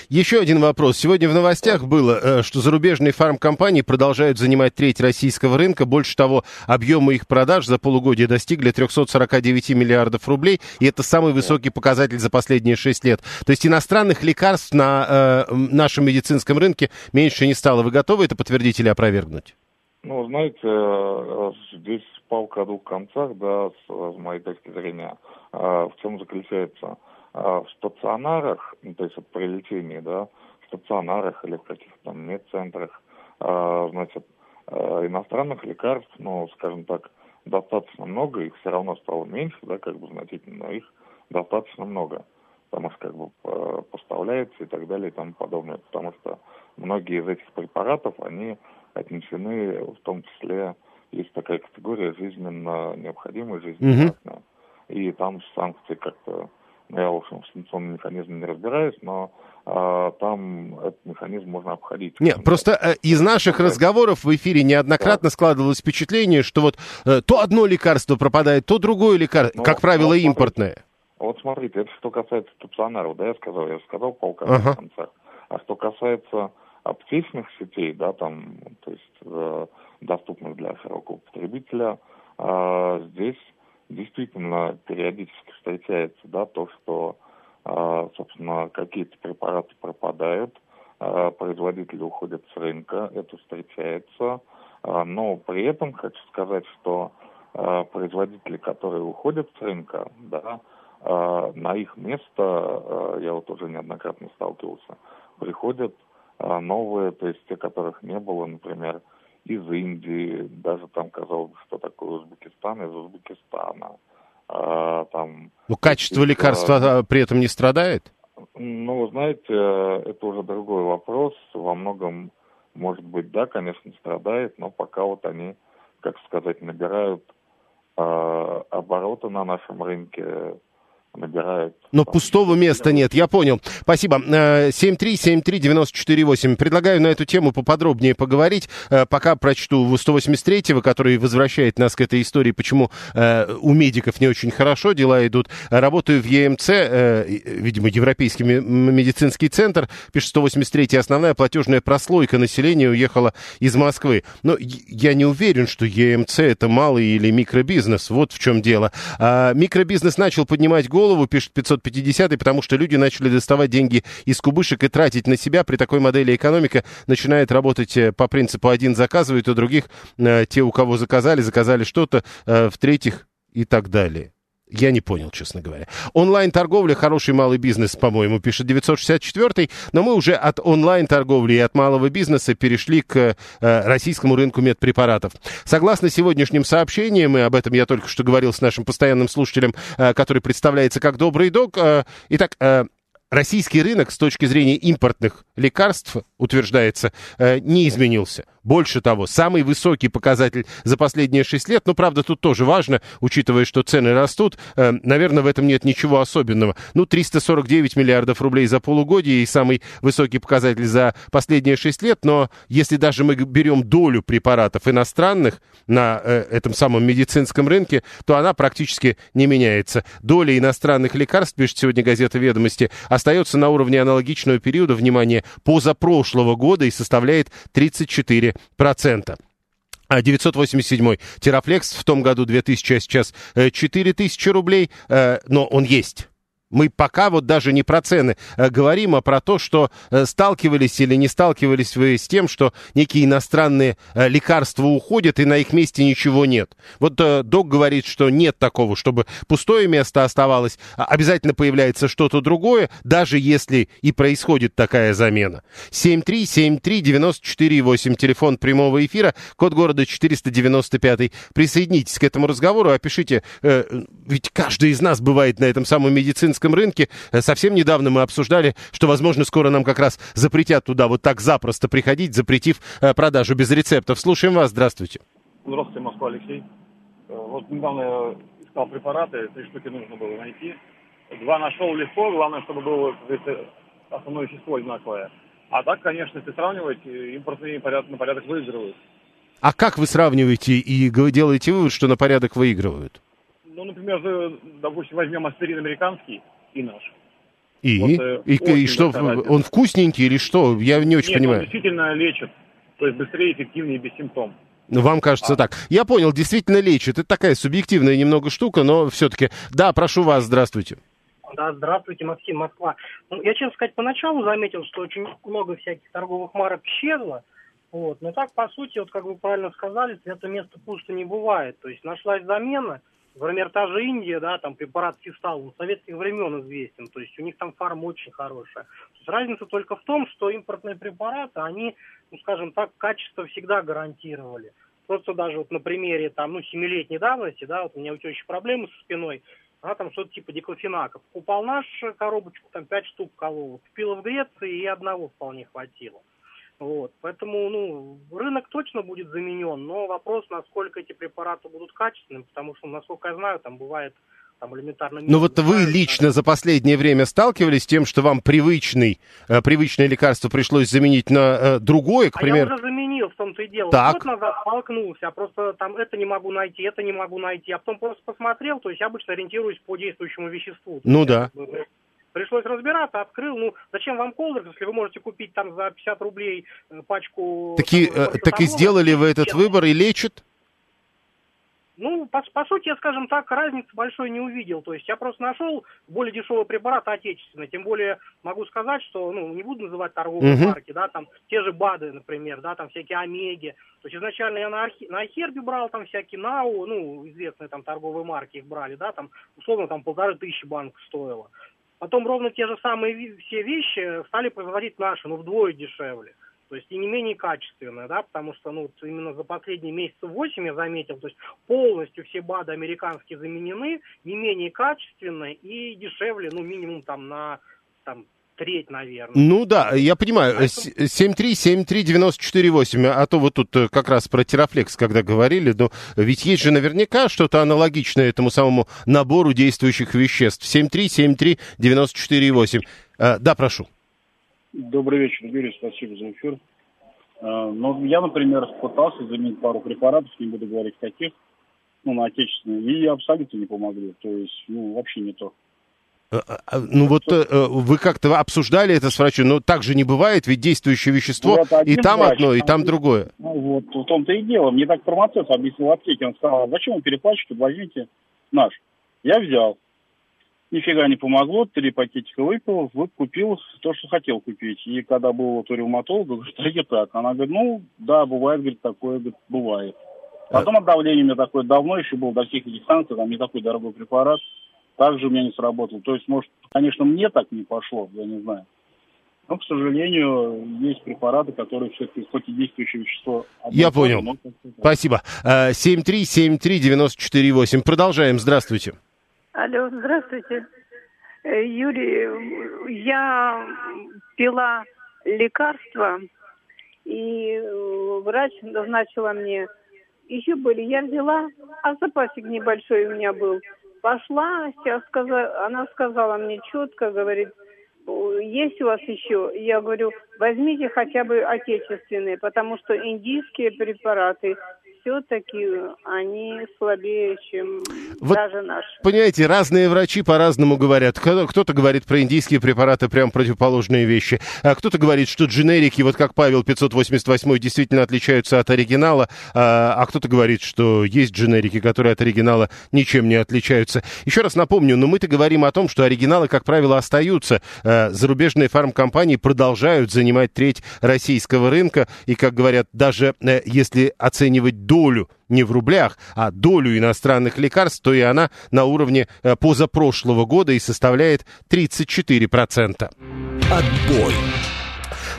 Еще один вопрос. Сегодня в новостях было, э, что зарубежные фармкомпании продолжают занимать треть российского рынка. Больше того, объемы их продаж за полугодие достигли 349 миллиардов рублей, и это самый высокий показатель за последние 6 лет. То есть иностранных лекарств на э, нашем медицинском рынке меньше не стало. Вы готовы это подтвердить или опровергнуть? Ну, знаете, э, здесь палка о двух концах, да, с, с моей точки зрения. В чем заключается? А, в стационарах, ну, то есть от при да, в стационарах или в каких-то там медцентрах, а, значит, иностранных лекарств, ну, скажем так, достаточно много, их все равно стало меньше, да, как бы значительно, но их достаточно много, потому что как бы поставляется и так далее и тому подобное, потому что многие из этих препаратов, они отнесены в том числе, есть такая категория жизненно необходимая, жизненно. Угу. И там санкции как-то, я, в общем, в санкционном механизме не разбираюсь, но а, там этот механизм можно обходить. Нет, просто э, из наших разговоров в эфире неоднократно да. складывалось впечатление, что вот э, то одно лекарство пропадает, то другое лекарство, ну, как правило, ну, импортное. Вот смотрите, это что касается стационаров, да, я сказал, я сказал полка ага. концах. А что касается аптечных сетей, да, там, то есть э, доступных для широкого потребителя, э, здесь действительно периодически встречается, да, то, что, э, собственно, какие-то препараты пропадают, э, производители уходят с рынка, это встречается, э, но при этом хочу сказать, что производители, которые уходят с рынка, да, на их место, я вот уже неоднократно сталкивался, приходят а новые, то есть те, которых не было, например, из Индии, даже там, казалось бы, что такое Узбекистан, из Узбекистана. А, там, ну, качество и, лекарства а, при этом не страдает? Ну, знаете, это уже другой вопрос. Во многом, может быть, да, конечно, страдает, но пока вот они, как сказать, набирают э, обороты на нашем рынке, набирают. Но пустого места нет, я понял. Спасибо. 7373948. Э, Предлагаю на эту тему поподробнее поговорить. Э, пока прочту 183-го, который возвращает нас к этой истории, почему э, у медиков не очень хорошо дела идут. Работаю в ЕМЦ, видимо, Европейский медицинский центр. Пишет 183 основная платежная прослойка населения уехала из Москвы. Но я не уверен, что ЕМЦ это малый или микробизнес. Вот в чем дело. А, микробизнес начал поднимать голову голову, пишет 550 потому что люди начали доставать деньги из кубышек и тратить на себя. При такой модели экономика начинает работать э, по принципу один заказывает, у других э, те, у кого заказали, заказали что-то, э, в-третьих и так далее. Я не понял, честно говоря. Онлайн-торговля – хороший малый бизнес, по-моему, пишет 964-й, но мы уже от онлайн-торговли и от малого бизнеса перешли к э, российскому рынку медпрепаратов. Согласно сегодняшним сообщениям, и об этом я только что говорил с нашим постоянным слушателем, э, который представляется как «Добрый док», э, итак, э, российский рынок с точки зрения импортных лекарств, утверждается, э, не изменился. Больше того, самый высокий показатель за последние 6 лет, но, правда, тут тоже важно, учитывая, что цены растут, э, наверное, в этом нет ничего особенного. Ну, 349 миллиардов рублей за полугодие и самый высокий показатель за последние 6 лет, но если даже мы берем долю препаратов иностранных на э, этом самом медицинском рынке, то она практически не меняется. Доля иностранных лекарств, пишет сегодня газета «Ведомости», остается на уровне аналогичного периода, внимание, позапрошлого года и составляет 34 процента. 987 Терафлекс в том году 2000, а сейчас 4000 э, рублей, э, но он есть. Мы пока вот даже не про цены э, говорим, а про то, что э, сталкивались или не сталкивались вы с тем, что некие иностранные э, лекарства уходят, и на их месте ничего нет. Вот док говорит, что нет такого, чтобы пустое место оставалось. А обязательно появляется что-то другое, даже если и происходит такая замена. 7373948, телефон прямого эфира, код города 495. Присоединитесь к этому разговору, опишите, ведь каждый из нас бывает на этом самом медицинском российском рынке. Э, совсем недавно мы обсуждали, что, возможно, скоро нам как раз запретят туда вот так запросто приходить, запретив э, продажу без рецептов. Слушаем вас. Здравствуйте. Здравствуйте, Москва, Алексей. Э, вот недавно я искал препараты, три штуки нужно было найти. Два нашел легко, главное, чтобы было основное вещество одинаковое. А так, конечно, если сравнивать, импортные порядок, на порядок выигрывают. А как вы сравниваете и делаете вывод, что на порядок выигрывают? Ну, например, допустим, возьмем аспирин американский и наш. И? Вот, э, и, и что, он вкусненький или что? Я не очень Нет, понимаю. он действительно лечит. То есть быстрее, эффективнее, без симптомов. Ну, вам кажется а. так. Я понял, действительно лечит. Это такая субъективная немного штука, но все-таки. Да, прошу вас, здравствуйте. Да, здравствуйте, Максим, Москва. Ну, я, честно сказать, поначалу заметил, что очень много всяких торговых марок исчезло. Вот. Но так, по сути, вот как вы правильно сказали, это место пусто не бывает. То есть нашлась замена, например, та же Индия, да, там препарат Фистал, он с советских времен известен, то есть у них там фарма очень хорошая. То есть разница только в том, что импортные препараты, они, ну, скажем так, качество всегда гарантировали. Просто даже вот на примере там, ну, семилетней давности, да, вот у меня у тещи проблемы со спиной, она там что-то типа диклофенака. Покупал наш коробочку, там пять штук колол. Купила в Греции и одного вполне хватило. Вот. Поэтому ну, рынок точно будет заменен, но вопрос, насколько эти препараты будут качественными, потому что, насколько я знаю, там бывает там элементарно... Ну вот вы лично за последнее время сталкивались с тем, что вам привычный, э, привычное лекарство пришлось заменить на э, другое, к а примеру? я уже заменил, в том-то и дело. Так. Год назад столкнулся, а просто там это не могу найти, это не могу найти. А потом просто посмотрел, то есть я обычно ориентируюсь по действующему веществу. Ну да. Пришлось разбираться, открыл. Ну, зачем вам колдер, если вы можете купить там за 50 рублей э, пачку... Так и, там, э, так и сделали вы этот выбор и лечат? Ну, по, по сути, я, скажем так, разницы большой не увидел. То есть я просто нашел более дешевый препарат отечественный. Тем более могу сказать, что, ну, не буду называть торговые Мгм. марки, да, там те же БАДы, например, да, там всякие Омеги. То есть изначально я на, Архи- на Ахербе брал там всякие НАУ, ну, известные там торговые марки их брали, да, там, условно, там полторы тысячи банк стоило. Потом ровно те же самые все вещи стали производить наши, но вдвое дешевле. То есть и не менее качественные, да, потому что, ну, вот именно за последние месяцы 8 я заметил, то есть полностью все БАДы американские заменены, не менее качественные и дешевле, ну, минимум там на, там, треть, наверное. Ну да, я понимаю. Э, С- 7373948, а то вот тут э, как раз про Терафлекс, когда говорили, но ведь есть же наверняка что-то аналогичное этому самому набору действующих веществ. 7373948. Э, Да, прошу. Добрый вечер, Юрий, спасибо за эфир. А, Ну, я, например, пытался заменить пару препаратов, не буду говорить каких, ну, на отечественные, и абсолютно не помогли. То есть, ну, вообще не то. Э, э, э, Ну вот э, э, вы как-то обсуждали это с врачом, но так же не бывает, ведь действующее вещество Вот и один там врач, одно, и там другое. Ну, вот в том-то и дело. Мне так фармацевт объяснил в аптеке. Он сказал, «А зачем вы переплачиваете, возьмите наш. Я взял. Нифига не помогло, три пакетика выпил, вы купил то, что хотел купить. И когда был вот у ревматолога, говорит, а так. Она говорит, ну, да, бывает, говорит, такое, говорит, бывает. Потом от давления у меня такое давно еще был, до всех этих санкций, там не такой дорогой препарат. Также у меня не сработал. То есть, может, конечно, мне так не пошло, я не знаю. Но, к сожалению, есть препараты, которые все-таки, хоть и действующее вещество... Я понял. но. Спасибо. Э, 7373948. Продолжаем. Здравствуйте. Алло, здравствуйте. Э, Юрий, я пила лекарства, и э, врач назначила мне. Еще были, я взяла, а запасик небольшой у меня был. Пошла, сейчас она сказала мне четко, говорит, «О, есть у вас еще? Я говорю, возьмите хотя бы отечественные, потому что индийские препараты все-таки они слабее, чем Вот даже наши. Понимаете, разные врачи по-разному говорят. Кто- Кто-то говорит про индийские препараты прям противоположные вещи. А кто-то говорит, что дженерики, вот как Павел 588, действительно отличаются от оригинала. А, а кто-то говорит, что есть дженерики, которые от оригинала ничем не отличаются. Еще раз напомню, но мы-то говорим о том, что оригиналы, как правило, остаются. А, Зарубежные фармкомпании продолжают занимать треть российского рынка. И, как говорят, даже э, если оценивать долю не в рублях, а долю иностранных лекарств, то и она на уровне э, позапрошлого года и составляет 34%. Отбой.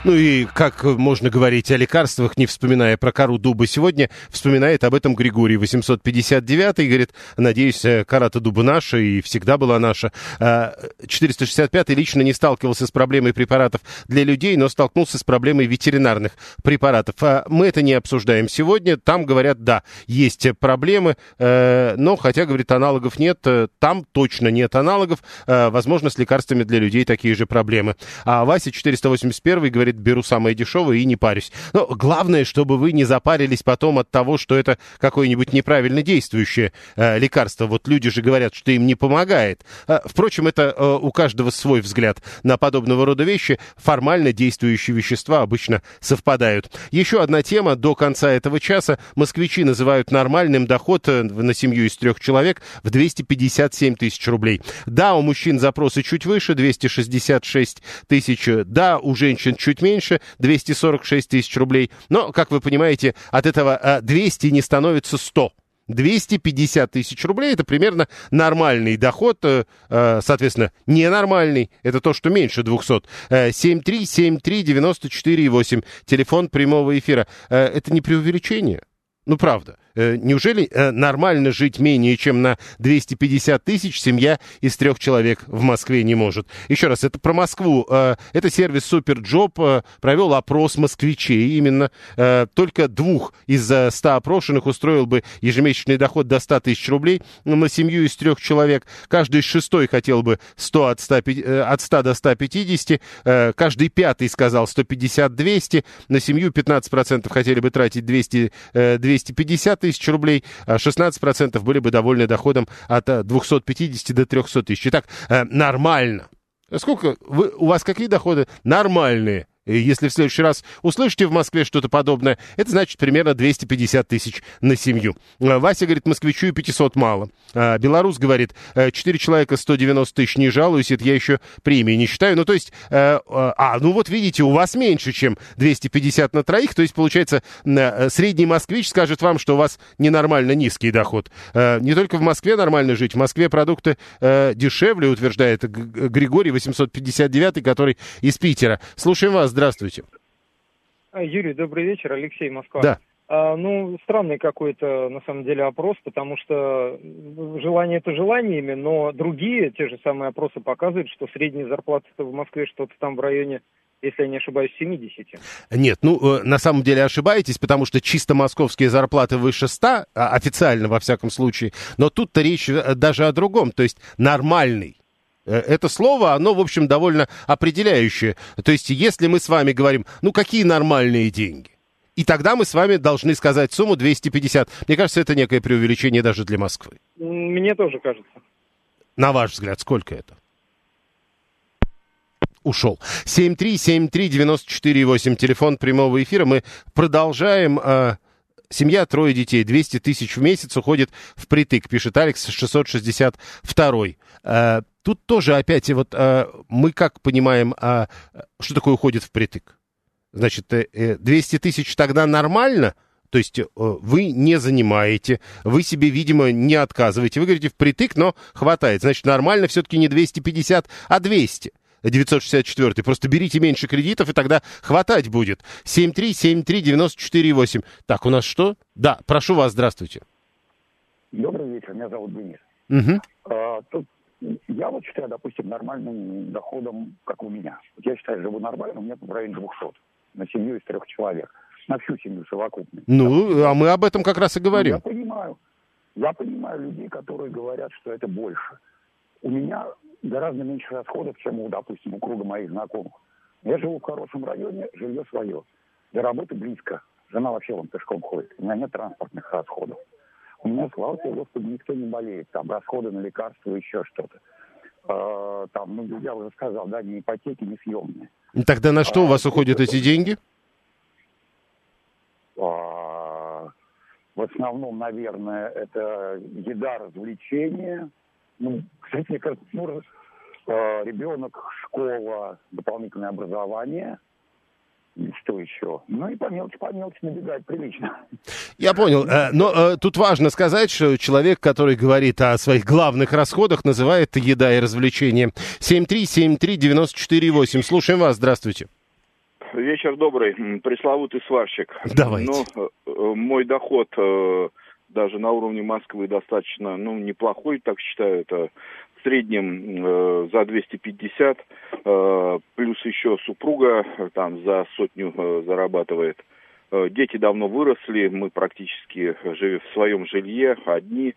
Ну и как можно говорить о лекарствах, не вспоминая про кору дуба сегодня, вспоминает об этом Григорий 859 и говорит, надеюсь, э, кора-то дуба наша и всегда была наша. А, 465 лично не сталкивался с проблемой препаратов для людей, но столкнулся с проблемой ветеринарных препаратов. А Мы это не обсуждаем сегодня. Там говорят, да, есть проблемы, э, но хотя, говорит, аналогов нет, э, там точно нет аналогов. Возможно, с лекарствами для людей такие же проблемы. А Вася 481 говорит, беру самое дешевое и не парюсь. Но главное, чтобы вы не запарились потом от того, что это какое-нибудь неправильно действующее э, лекарство. Вот люди же говорят, что им не помогает. Э, Впрочем, это э, у каждого свой взгляд на подобного рода вещи. Формально действующие вещества обычно совпадают. Еще одна тема до конца этого часа. Москвичи называют нормальным доход э, на семью из трех человек в 257 тысяч рублей. Да, у мужчин запросы чуть выше, 266 тысяч. Да, у женщин чуть меньше, 246 тысяч рублей. Но, как вы понимаете, от этого э, 200 не становится 100. 250 тысяч рублей это примерно нормальный доход, э, э, соответственно, ненормальный, это то, что меньше 200. 7373948, телефон прямого эфира. Э, это не преувеличение? Ну, правда. Э, неужели э, нормально жить менее чем на 250 тысяч семья из трех человек в Москве не может? Еще раз, это про Москву. Э, это сервис SuperJob провел опрос москвичей именно. Только двух из 100 опрошенных устроил бы ежемесячный доход до 100 тысяч рублей на семью из трех человек. Каждый шестой хотел бы 100 от 100, от 100 до 150. Каждый пятый сказал 150-200. На семью 15% хотели бы тратить 200, 250 тысяч рублей, 16% а были бы довольны доходом от 250 э, до 300 тысяч. Итак, э, нормально. Сколько вы, у вас какие доходы? Нормальные. Если в следующий раз услышите в Москве что-то подобное, это значит примерно 250 тысяч на семью. А, Вася говорит, москвичу и 500 мало. А, белорус говорит, 4 человека 190 тысяч не жалуюсь, это я еще премии не считаю. Ну, то есть, э, а, ну вот видите, у вас меньше, чем 250 на троих, то есть, получается, э, средний москвич скажет вам, что у вас ненормально низкий доход. Э, не только в Москве нормально жить, в Москве продукты дешевле, утверждает Григорий 859, который из Питера. Слушаем вас, здравствуйте. А, Юрий, добрый вечер. Алексей, Москва. Да. А, ну, странный какой-то, на самом деле, опрос, потому что желание это желаниями, но другие, те же самые опросы показывают, что средняя зарплата в Москве что-то там в районе если я не ошибаюсь, 70. Нет, ну, э, на самом деле ошибаетесь, потому что чисто московские зарплаты выше 100, а, официально, во всяком случае. Но тут-то речь э, даже о другом, то есть нормальный это слово, оно, в общем, довольно определяющее. То есть, если мы с вами говорим, ну, какие нормальные деньги? И тогда мы с вами должны сказать сумму 250. Мне кажется, это некое преувеличение даже для Москвы. Мне тоже кажется. На ваш взгляд, сколько это? ушел. 7373948, телефон прямого эфира. Мы продолжаем. Э, семья, трое детей, 200 тысяч в месяц уходит в притык, пишет Алекс 662. Э, Тут тоже опять, вот э, мы как понимаем, э, что такое уходит в притык? Значит, э, 200 тысяч тогда нормально? То есть э, вы не занимаете, вы себе, видимо, не отказываете. Вы говорите впритык, но хватает. Значит, нормально все-таки не 250, а 200. 964. Просто берите меньше кредитов, и тогда хватать будет. 7373948. Так, у нас что? Да, прошу вас, здравствуйте. Добрый вечер, меня зовут Денис. Угу. А, тут я вот считаю, допустим, нормальным доходом, как у меня. Вот я считаю, живу нормально, у меня в районе 200 на семью из трех человек. На всю семью совокупно. Ну, а мы об этом как раз и говорим. Ну, я понимаю. Я понимаю людей, которые говорят, что это больше. У меня гораздо меньше расходов, чем у, допустим, у круга моих знакомых. Я живу в хорошем районе, жилье свое. До работы близко. Жена вообще вон пешком ходит. У меня нет транспортных расходов. У меня, слава тебе, Господи, никто не болеет. Там расходы на лекарства, еще что-то. А, там, ну, я уже сказал, да, ни ипотеки, ни съемные. Тогда на что а, у вас уходят эти деньги? А, в основном, наверное, это еда, развлечения. Ну, кстати, ну, а, ребенок, школа, дополнительное образование – что еще? Ну и по мелочи, по мелочи набегать прилично. Я понял. Э, но э, тут важно сказать, что человек, который говорит о своих главных расходах, называет еда и развлечения. 7373948. Слушаем вас. Здравствуйте. Вечер добрый. Пресловутый сварщик. Давайте. Ну, э, мой доход даже на уровне Москвы достаточно, ну, неплохой, так считаю, это среднем э, за 250, э, плюс еще супруга э, там за сотню зарабатывает. Дети давно выросли, мы практически живем в своем жилье, одни.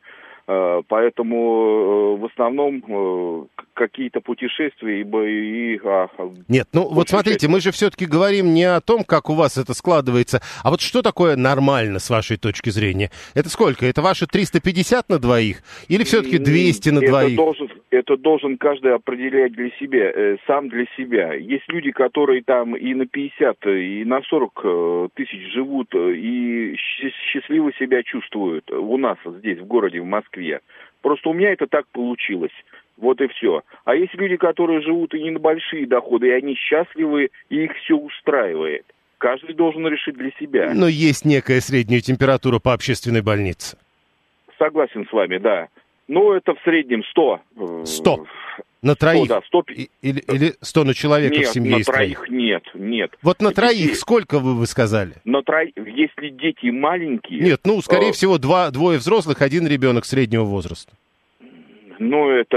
Поэтому в основном какие-то путешествия и... и а, Нет, ну вот смотрите, часть... мы же все-таки говорим не о том, как у вас это складывается, а вот что такое нормально с вашей точки зрения? Это сколько? Это ваши 350 на двоих? Или все-таки 200 на это двоих? Должен, это должен каждый определять для себя, э, сам для себя. Есть люди, которые там и на 50, и на 40 тысяч живут, и счастливо себя чувствуют у нас здесь, в городе, в Москве. Москве. Просто у меня это так получилось. Вот и все. А есть люди, которые живут и не на большие доходы, и они счастливы, и их все устраивает. Каждый должен решить для себя. Но есть некая средняя температура по общественной больнице. Согласен с вами, да. Ну, это в среднем 100. 100. На троих? 100, да, 100... Или, или 100 на человека нет, в семье на из троих троих? нет, нет. Вот на Детей- троих сколько вы, вы сказали? На троих, если дети маленькие... Нет, ну, скорее э, всего, два, двое взрослых, один ребенок среднего возраста. Ну, это...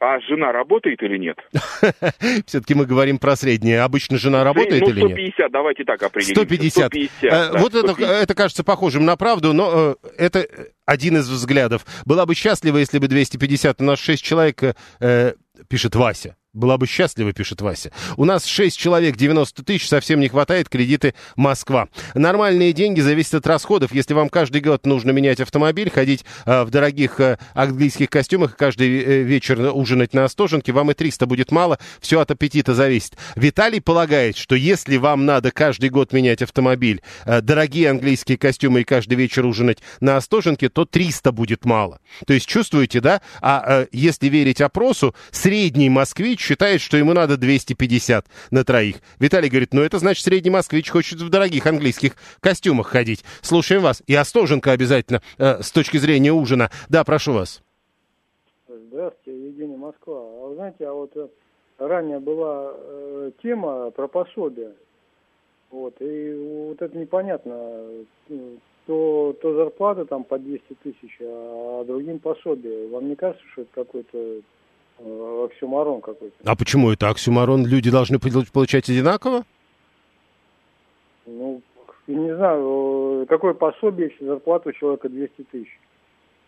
А жена работает или нет? Все-таки мы говорим про среднее. Обычно жена работает ну, или нет? 150, давайте так определим. 150. 150, Э, да, вот это, 150. это кажется похожим на правду, но э, это один из взглядов. Была бы счастлива, если бы 250, у нас 6 человек, э, пишет Вася. Была бы счастлива, пишет Вася. У нас 6 человек, 90 тысяч, совсем не хватает, кредиты Москва. Нормальные деньги зависят от расходов. Если вам каждый год нужно менять автомобиль, ходить э, в дорогих э, английских костюмах, каждый э, вечер ужинать на Остоженке, вам и 300 будет мало, все от аппетита зависит. Виталий полагает, что если вам надо каждый год менять автомобиль, э, дорогие английские костюмы и каждый вечер ужинать на Остоженке, то 300 будет мало. То есть чувствуете, да? А э, если верить опросу, средний москвич считает, что ему надо 250 на троих. Виталий говорит, ну это значит средний москвич хочет в дорогих английских костюмах ходить. Слушаем вас. И Остоженка обязательно э, с точки зрения ужина. Да, прошу вас. Здравствуйте, Евгений Москва. А вы знаете, а вот э, ранее была э, тема про пособие. Вот, и вот это непонятно. э, То, то зарплата там по 200 тысяч, а другим пособие. Вам не кажется, что это какой-то оксюмарон какой-то? А почему это оксюмарон? Люди должны пол- получать одинаково? Ну, не знаю, э, какое пособие, если зарплата у человека 200 тысяч?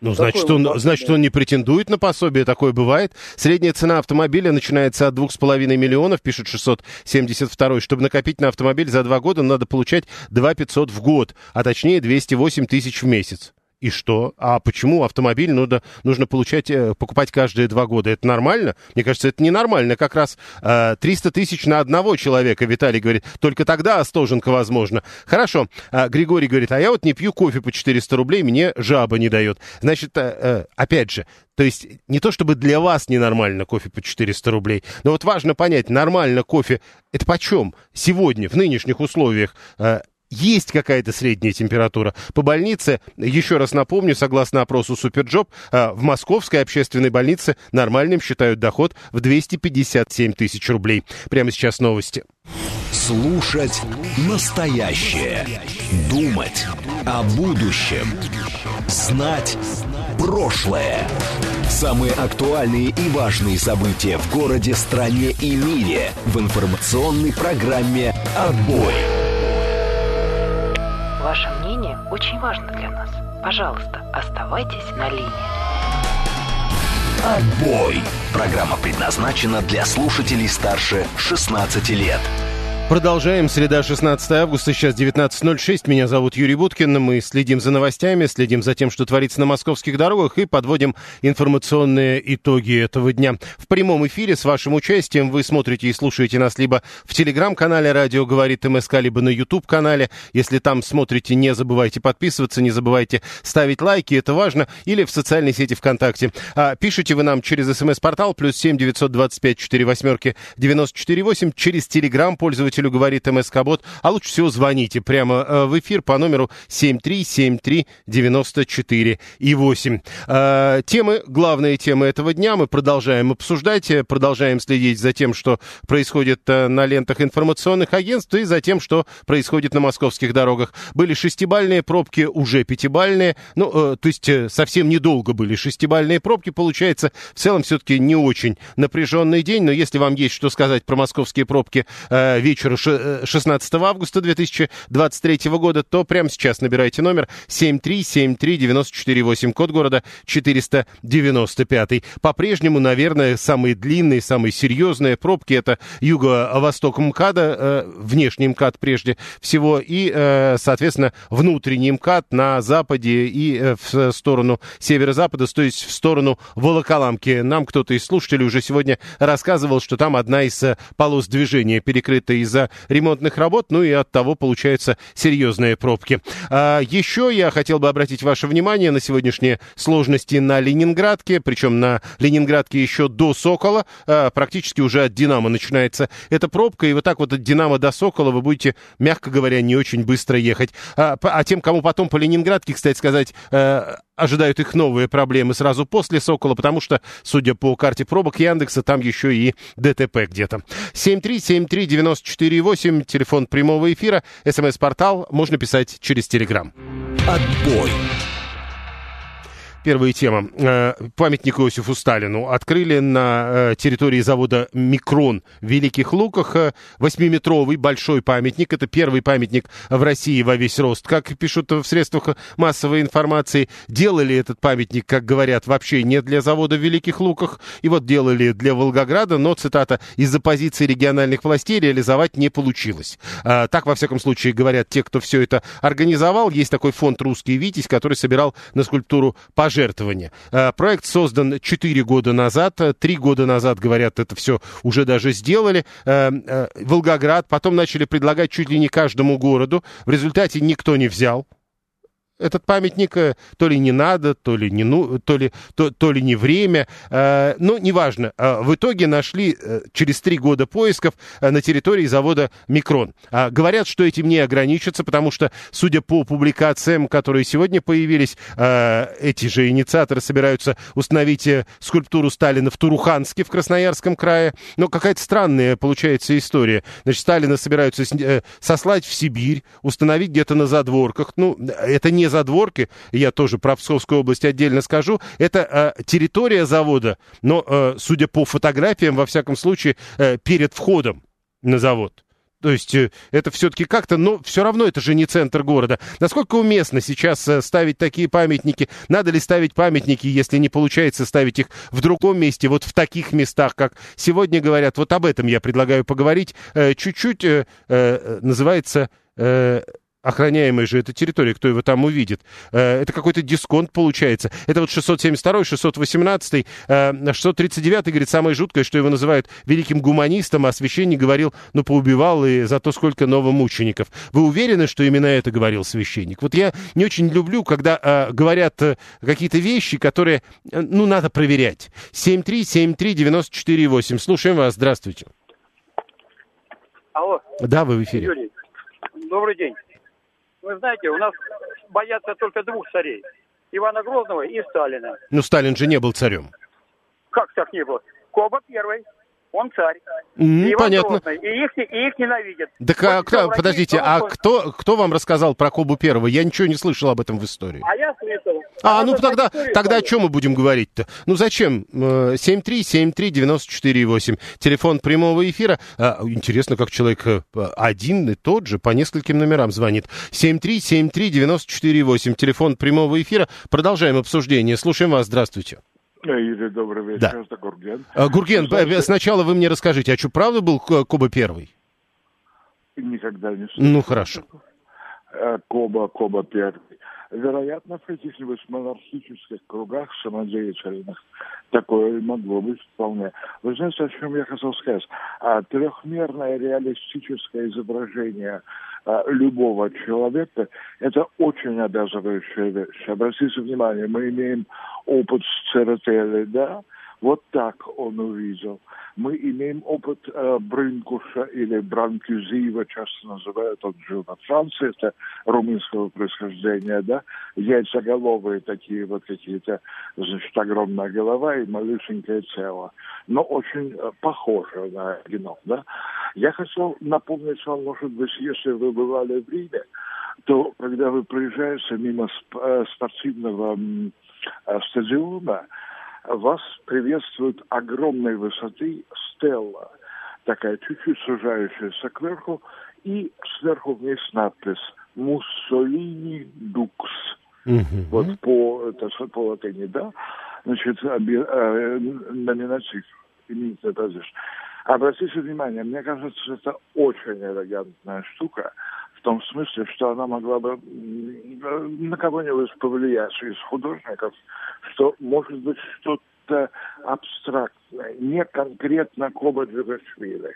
Ну, Какое значит, он, значит, он не претендует на пособие, такое бывает. Средняя цена автомобиля начинается от 2,5 миллионов, пишет 672. Чтобы накопить на автомобиль за два года, надо получать 2 500 в год, а точнее 208 тысяч в месяц. И что? А почему автомобиль нужно, нужно получать, э, покупать каждые два года? Это нормально? Мне кажется, это ненормально. Как раз э, 300 тысяч на одного человека, Виталий говорит. Только тогда Остоженко возможно. Хорошо. А, Григорий говорит, а я вот не пью кофе по 400 рублей, мне жаба не дает. Значит, э, э, опять же, то есть не то чтобы для вас ненормально кофе по 400 рублей, но вот важно понять, нормально кофе, это почем сегодня, в нынешних условиях? Э, есть какая-то средняя температура. По больнице, еще раз напомню, согласно опросу SuperJob, э, в московской общественной больнице нормальным считают доход в 257 тысяч рублей. Прямо сейчас новости. Слушать настоящее. Думать о будущем. Знать прошлое. Самые актуальные и важные события в городе, стране и мире в информационной программе «Отбой». Ваше мнение очень важно для нас. Пожалуйста, оставайтесь на линии. Отбой. Программа предназначена для слушателей старше 16 лет. Продолжаем. Среда, 16 августа, сейчас 19.06. Меня зовут Юрий Буткин. Мы следим за новостями, следим за тем, что творится на московских дорогах и подводим информационные итоги этого дня. В прямом эфире с вашим участием вы смотрите и слушаете нас либо в телеграм-канале «Радио говорит МСК», либо на YouTube-канале. Если там смотрите, не забывайте подписываться, не забывайте ставить лайки, это важно, или в социальной сети ВКонтакте. А, пишите вы нам через смс-портал плюс семь девятьсот двадцать пять четыре восьмерки девяносто четыре восемь через телеграм пользователю говорит МСК Бот, а лучше всего звоните прямо э, в эфир по номеру 7373948 и 8. Э, темы, главные темы этого дня мы продолжаем обсуждать, э, продолжаем следить за тем, что происходит э, на лентах информационных агентств и за тем, что происходит на московских дорогах. Были шестибальные пробки, уже пятибальные, ну, то есть совсем недолго были шестибальные пробки, получается, в целом все-таки не очень напряженный день, но если вам есть что сказать про московские пробки э, вечера ш- э, 16 августа 2023 года, то прямо сейчас набирайте номер 7373948, код города 495. По-прежнему, наверное, самые длинные, самые серьезные пробки это юго-восток МКАДа, э, внешний МКАД прежде всего, и, э, соответственно, внутренний МКАД на западе и в сторону северо-запада, то есть в сторону Волоколамки. Нам кто-то из слушателей уже сегодня рассказывал, что там одна из полос движения перекрыта из из-за ремонтных работ, ну и от того получаются серьезные пробки. А, еще я хотел бы обратить ваше внимание на сегодняшние сложности на Ленинградке, причем на Ленинградке еще до Сокола, а, практически уже от Динамо начинается эта пробка, и вот так вот от Динамо до Сокола вы будете, мягко говоря, не очень быстро ехать. А, а тем, кому потом по Ленинградке, кстати сказать, э, ожидают их новые проблемы сразу после Сокола, потому что, судя по карте пробок Яндекса, там еще и ДТП где-то. 7373948, телефон прямого эфира, смс-портал, можно писать через Телеграм. Отбой. Первая тема. Э, памятник Иосифу Сталину открыли на э, территории завода «Микрон» в Великих Луках. Э, восьмиметровый большой памятник. Это первый памятник в России во весь рост. Как пишут в средствах массовой информации, делали этот памятник, как говорят, вообще не для завода в Великих Луках. И вот делали для Волгограда, но, цитата, из-за позиции региональных властей реализовать не получилось. Так, во всяком случае, говорят те, кто все это организовал. Есть такой фонд «Русский Витязь», который собирал на скульптуру пожертвования пожертвования. Э, проект создан 4 года назад. 3 года назад, говорят, это все уже даже сделали. Э, э, Волгоград. Потом начали предлагать чуть ли не каждому городу. В результате никто не взял этот памятник э, то ли не надо, то ли не, ну, то ли, то, то ли не время. Э, ну, неважно. Э, в итоге нашли э, через три года поисков на территории завода «Микрон». Э, говорят, что этим не ограничатся, потому что, судя по публикациям, которые сегодня появились, эти же инициаторы собираются установить скульптуру Сталина в Туруханске в Красноярском крае. Но какая-то странная получается история. Значит, Сталина собираются сослать в Сибирь, установить где-то на задворках. Ну, это не задворки, я тоже про Псковскую область отдельно скажу, это э, территория завода, но, э, судя по фотографиям, во всяком случае, э, перед входом на завод. То есть э, это все-таки как-то, но все равно это же не центр города. Насколько уместно сейчас э, ставить такие памятники? Надо ли ставить памятники, если не получается ставить их в другом месте, вот в таких местах, как сегодня говорят? Вот об этом я предлагаю поговорить. Э, чуть-чуть называется охраняемая же эта территория, кто его там увидит. Э, это какой-то дисконт получается. Это вот 672, 618, 639, говорит, самое жуткое, что его называют великим гуманистом, а священник говорил, ну, поубивал и за то, сколько новомучеников. Вы уверены, что именно это говорил священник? Вот я не очень люблю, когда э, говорят э, какие-то вещи, которые, ну, надо проверять. 7373948. Слушаем вас. Здравствуйте. Алло. Да, вы в эфире. Юрий, добрый день. Вы знаете, у нас боятся только двух царей. Ивана Грозного и Сталина. Ну, Сталин же не был царем. Как так не было? Коба первый. Он царь. Mm, и понятно. И их, и их ненавидят. Так а, кто, враги, подождите, а кто, кто вам рассказал про Кобу Первого? Я ничего не слышал об этом в истории. А я слышал. А, а ну тогда, тогда о чем мы будем говорить-то? Ну зачем? 7373948, телефон прямого эфира. А, интересно, как человек э, один и тот же по нескольким номерам звонит. 7373948, телефон прямого эфира. Продолжаем обсуждение. Слушаем вас. Здравствуйте. Юрий, добрый вечер, да. это Гурген. А, Гурген, Знаете, сначала вы мне расскажите, а что, правда был Коба первый? Никогда не слышал. Ну, хорошо. Э, Коба, Коба первый. Вероятно, в каких-нибудь монархических кругах самодеятельных такое могло быть вполне. Вы знаете, о чем я хотел сказать? А, трехмерное реалистическое изображение любого человека – это очень обязывающая вещь. Обратите внимание, мы имеем опыт с Церетели, да, вот так он увидел. Мы имеем опыт э, Брынкуша или Бранкюзиева, часто называют, он жил во Франции, это румынского происхождения, да, яйцеголовые такие вот какие-то, значит, огромная голова и малюсенькое тело, но очень э, похоже на оригинал, да. Я хотел напомнить вам, может быть, если вы бывали в Риме, то когда вы проезжаете мимо э, спортивного э, стадиона, вас приветствует огромной высоты стелла, такая чуть-чуть сужающаяся кверху, и сверху вниз надпись «Муссолини Дукс». Mm-hmm. Вот по, это, по латыни, да? Значит, э, номинатив, именительное прозвище. Обратите внимание, мне кажется, это очень элегантная штука в том смысле, что она могла бы на кого-нибудь повлиять из художников, что, может быть, что нечто абстрактное, не конкретно Коба Джигашвили.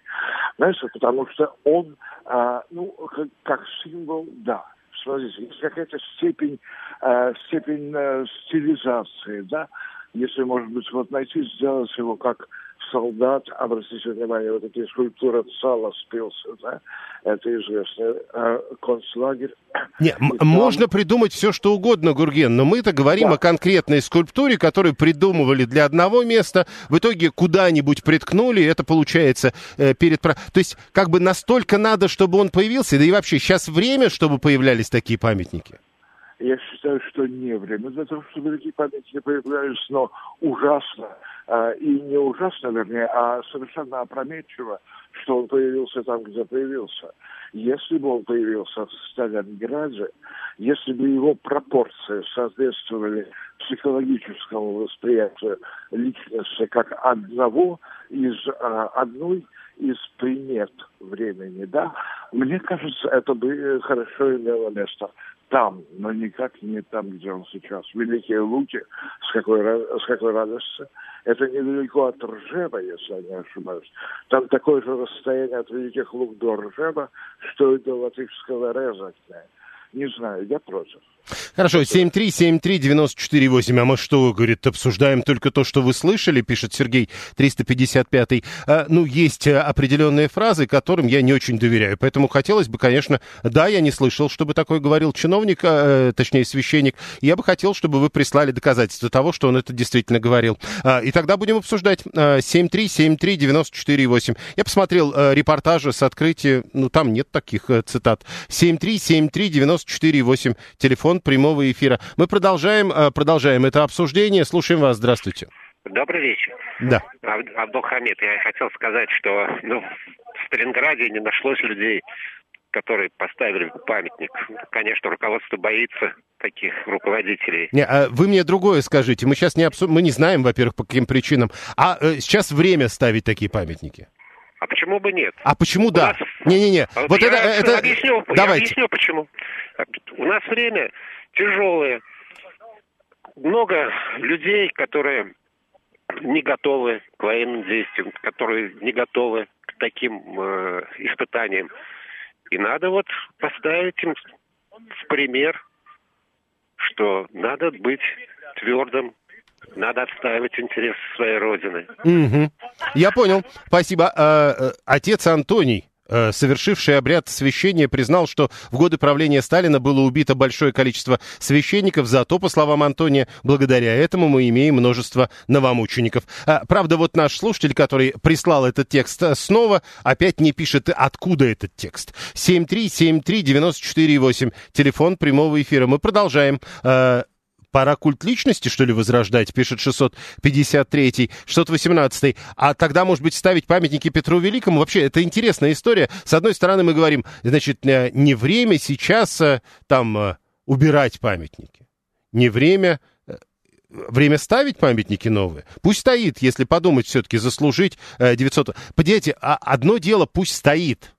Знаешь, потому что он, а, ну, как, как символ, да, смотрите, есть какая-то степень, э, степень э, стилизации, да, если, может быть, вот найти, сделать его как солдат, обратите внимание, вот эти скульптуры Сала спился, да, это известный э, концлагерь. Не, там... можно придумать все, что угодно, Гурген, но мы-то говорим Да. о конкретной скульптуре, которую придумывали для одного места, в итоге куда-нибудь приткнули, это получается э, перед... То есть как бы настолько надо, чтобы он появился, да и вообще сейчас время, чтобы появлялись такие памятники. Я считаю, что не время для того, чтобы такие памятники появлялись, но ужасно, и не ужасно, вернее, а совершенно опрометчиво, что он появился там, где появился. Если бы он появился в Сталинграде, если бы его пропорции соответствовали психологическому восприятию личности как одного из а, одной из примет времени, да, мне кажется, это бы хорошо имело место там, но никак не там, где он сейчас. Великие луки, с какой, с какой радостью. Это недалеко от Ржева, если я не ошибаюсь. Там такое же расстояние от Великих Лук до Ржева, что и до Латышского Резакня. Не знаю, я против. Хорошо, 7373948. А мы что, говорит, обсуждаем только то, что вы слышали, пишет Сергей 355. А, ну, есть а, определенные фразы, которым я не очень доверяю. Поэтому хотелось бы, конечно, да, я не слышал, чтобы такое говорил чиновник, э, точнее, священник. Я бы хотел, чтобы вы прислали доказательства того, что он это действительно говорил. А, и тогда будем обсуждать. А, 7373948. Я посмотрел а, репортажи с открытия, ну, там нет таких а, цитат. 7373948. Телефон прямого эфира. Мы продолжаем, а, продолжаем это обсуждение. Слушаем вас. Здравствуйте. Добрый вечер. Да. Аб- Абдулхамид, я хотел сказать, что ну, в Сталинграде не нашлось людей, которые поставили памятник. Конечно, руководство боится таких руководителей. Не, а вы мне другое скажите. Мы сейчас не обсу... мы не знаем, во-первых, по каким причинам. А э, сейчас время ставить такие памятники. А почему бы нет? А почему да? нас- Не-не-не. А Вот я это, это... объясню, я Давайте. объясню, почему. У нас время тяжелое. Много людей, которые не готовы к военным действиям, которые не готовы к таким э, испытаниям. И надо вот поставить им в пример, что надо быть твердым, надо отстаивать интересы своей родины. Мгм. Я понял. Спасибо. А, э, Отец Антоний, э, совершивший обряд священия, признал, что в годы правления Сталина было убито большое количество священников, зато, по словам Антония, благодаря этому мы имеем множество новомучеников. А, Правда, вот наш слушатель, который прислал этот текст, э, снова опять не пишет, откуда этот текст. 7373948, телефон прямого эфира. Мы продолжаем. Пора культ личности, что ли, возрождать, пишет 653-й, 618-й. А тогда, может быть, ставить памятники Петру Великому? Вообще, это интересная история. С одной стороны, мы говорим, значит, э, не время сейчас э, там э, убирать памятники. Не время время ставить памятники новые. Пусть стоит, если подумать все-таки, заслужить э, 900. Понимаете, а одно дело пусть стоит.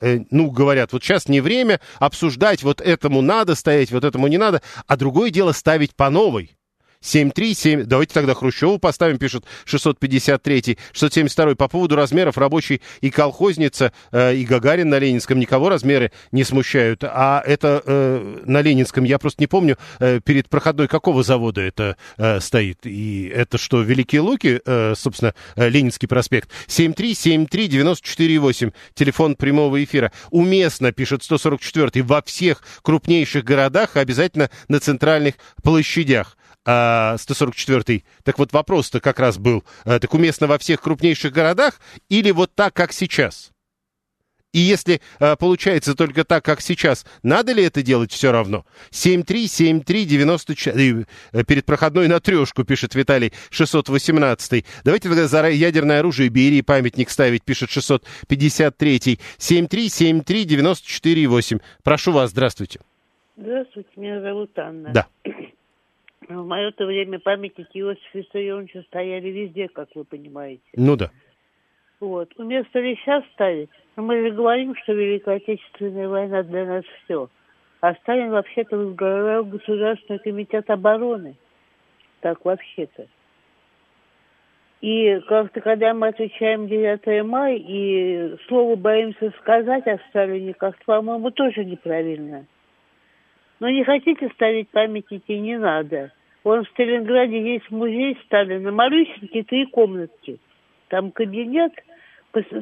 Э, ну, говорят, вот сейчас не время обсуждать, вот этому надо стоять, вот этому не надо, а другое дело ставить по новой. 737, давайте тогда Хрущеву поставим, пишет 653, 672 по поводу размеров рабочий и колхозница, э, и Гагарин на Ленинском, никого размеры не смущают, а это э, на Ленинском, я просто не помню, э, перед проходной какого завода это э, стоит, и это что, Великие Луки, э, собственно, э, Ленинский проспект, 7373948, телефон прямого эфира, уместно, пишет 144 во всех крупнейших городах, обязательно на центральных площадях а, 144-й. Так вот вопрос-то как раз был, а, так уместно во всех крупнейших городах или вот так, как сейчас? И если а, получается только так, как сейчас, надо ли это делать все равно? 7373944, э, перед проходной на трешку, пишет Виталий 618. Давайте тогда за ядерное оружие Берии памятник ставить, пишет 653. 7373948. Прошу вас, здравствуйте. Здравствуйте, меня зовут Анна. Да. В мое-то время памятники Иосифа Виссарионовича стояли везде, как вы понимаете. Ну да. Вот. Уместо ли сейчас ставить? Но мы же говорим, что Великая Отечественная война для нас все. А Сталин вообще-то возглавлял Государственный комитет обороны. Так вообще-то. И как-то, когда мы отвечаем 9 мая, и слово боимся сказать о Сталине, как-то, по-моему, тоже неправильно. Но не хотите ставить памятники, не надо. Вон в Сталинграде есть музей Сталина, малюсенький, три комнатки. Там кабинет,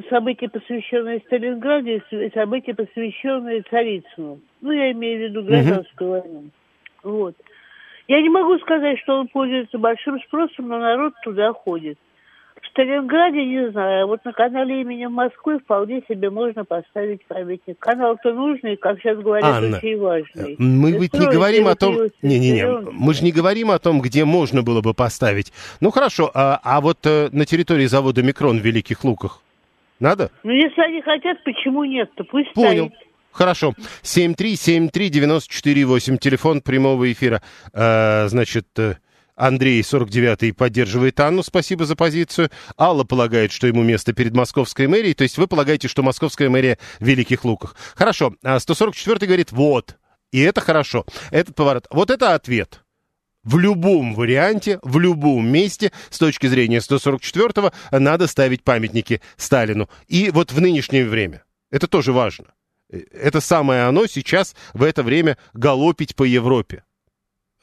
события, посвященные Сталинграду, и события, посвященные Царицыну. Ну, я имею в виду гражданскую uh-huh. войну. Вот. Я не могу сказать, что он пользуется большим спросом, но народ туда ходит. В Сталинграде не знаю, вот на канале имени Москвы вполне себе можно поставить памятник. Канал-то нужный, как сейчас говорят, Анна, очень важный. Мы ведь не говорим о том... Не-не-не, мы же не говорим о том, где можно было бы поставить. Ну хорошо, а, а вот э, на территории завода «Микрон» в Великих Луках надо? Ну если они хотят, почему нет-то? Пусть Понял. стоит. Хорошо. 7373948, телефон прямого эфира. Э, значит, э, Андрей, 49-й, поддерживает Анну, спасибо за позицию. Алла полагает, что ему место перед московской мэрией, то есть вы полагаете, что московская мэрия в Великих Луках. Хорошо, а 144-й говорит, вот, и это хорошо, этот поворот. Вот это ответ. В любом варианте, в любом месте, с точки зрения 144-го, надо ставить памятники Сталину. И вот в нынешнее время. Это тоже важно. Это самое оно сейчас в это время галопить по Европе.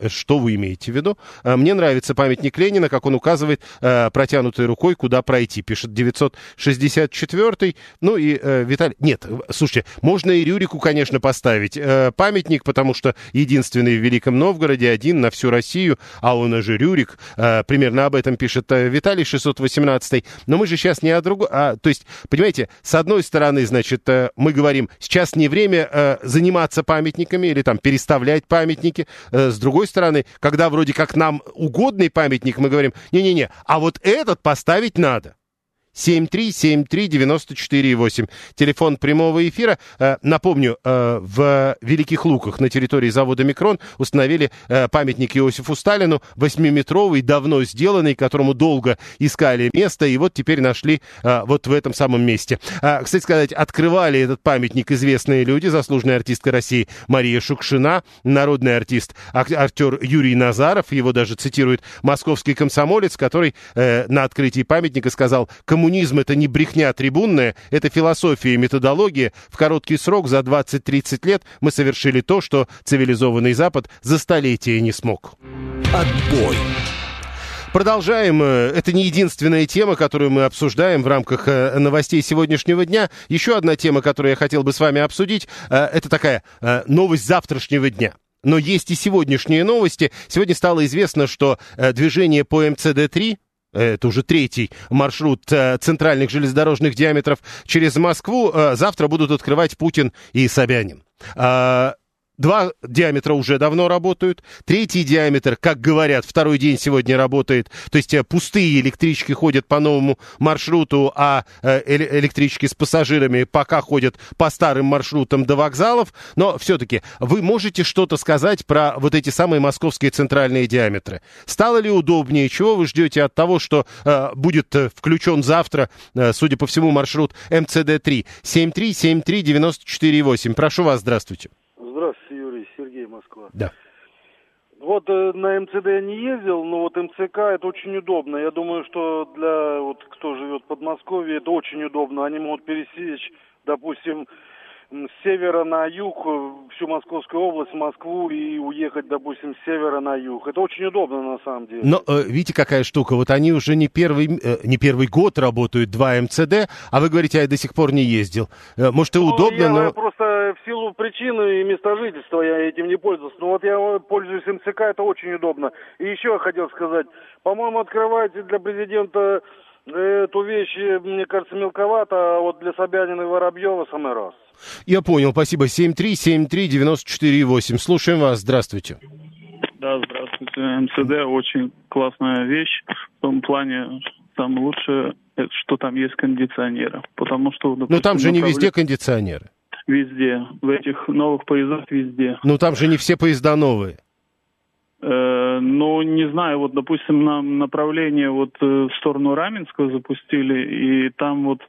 Что вы имеете в виду? А, мне нравится памятник Ленина, как он указывает э, протянутой рукой, куда пройти. Пишет 964 Ну и э, Виталий... Нет, слушайте, можно и Рюрику, конечно, поставить э, памятник, потому что единственный в Великом Новгороде, один на всю Россию, а он же Рюрик. Э, примерно об этом пишет э, Виталий 618 Но мы же сейчас не о другом... А, то есть, понимаете, с одной стороны, значит, э, мы говорим, сейчас не время э, заниматься памятниками или там переставлять памятники. Э, с другой другой стороны, когда вроде как нам угодный памятник, мы говорим, не-не-не, а вот этот поставить надо. 7373948. Телефон прямого эфира. Э, напомню, э, в Великих Луках на территории завода «Микрон» установили э, памятник Иосифу Сталину, восьмиметровый, давно сделанный, которому долго искали место, и вот теперь нашли вот в этом самом месте. Кстати сказать, открывали этот памятник известные люди, заслуженная артистка России Мария Шукшина, народный артист, актер Юрий Назаров, его даже цитирует московский комсомолец, который на открытии памятника сказал, кому коммунизм это не брехня трибунная, это философия и методология. В короткий срок, за 20-30 лет, мы совершили то, что цивилизованный Запад за столетия не смог. Отбой. Продолжаем. Это не единственная тема, которую мы обсуждаем в рамках э, новостей сегодняшнего дня. Еще одна тема, которую я хотел бы с вами обсудить, э, это такая э, новость завтрашнего дня. Но есть и сегодняшние новости. Сегодня стало известно, что движение по МЦД-3, это уже третий маршрут э, центральных железнодорожных диаметров через Москву, э, завтра будут открывать Путин и Собянин. Два диаметра уже давно работают. Третий диаметр, как говорят, второй день сегодня работает. То есть э, пустые электрички ходят по новому маршруту, а э, электрички с пассажирами пока ходят по старым маршрутам до вокзалов. Но все-таки вы можете что-то сказать про вот эти самые московские центральные диаметры. Стало ли удобнее? Чего вы ждете от того, что э, будет э, включен завтра, э, судя по всему, маршрут МЦД-3? 7373948. Прошу вас, здравствуйте. Москва. Да. Вот э, на МЦД я не ездил, но вот МЦК это очень удобно. Я думаю, что для вот кто живет в Подмосковье, это очень удобно. Они могут пересечь, допустим, с севера на юг э, всю Московскую область, Москву и уехать, допустим, с севера на юг. Это очень удобно на самом деле. Но э, видите, какая штука? Вот они уже не первый, э, не первый год работают, два МЦД, а вы говорите, я до сих пор не ездил. Может, и ну, удобно, я но... просто в силу причины и места жительства я этим не пользовался. Но вот я пользуюсь МЦК, это очень удобно. И еще я хотел сказать, по-моему, открываете для президента эту вещь, мне кажется, мелковато, а вот для Собянина и Воробьева самый раз. Я понял, спасибо. 7373948. Слушаем вас. Здравствуйте. Да, здравствуйте. МЦД очень классная вещь. В том плане, там лучше, что там есть кондиционеры. Потому что... Допустим, Но там же не везде кондиционеры. Везде. В этих новых поездах везде. Ну там же не все поезда новые. Э, ну, не знаю, вот, допустим, нам направление вот э, в сторону Раменского запустили, и там вот,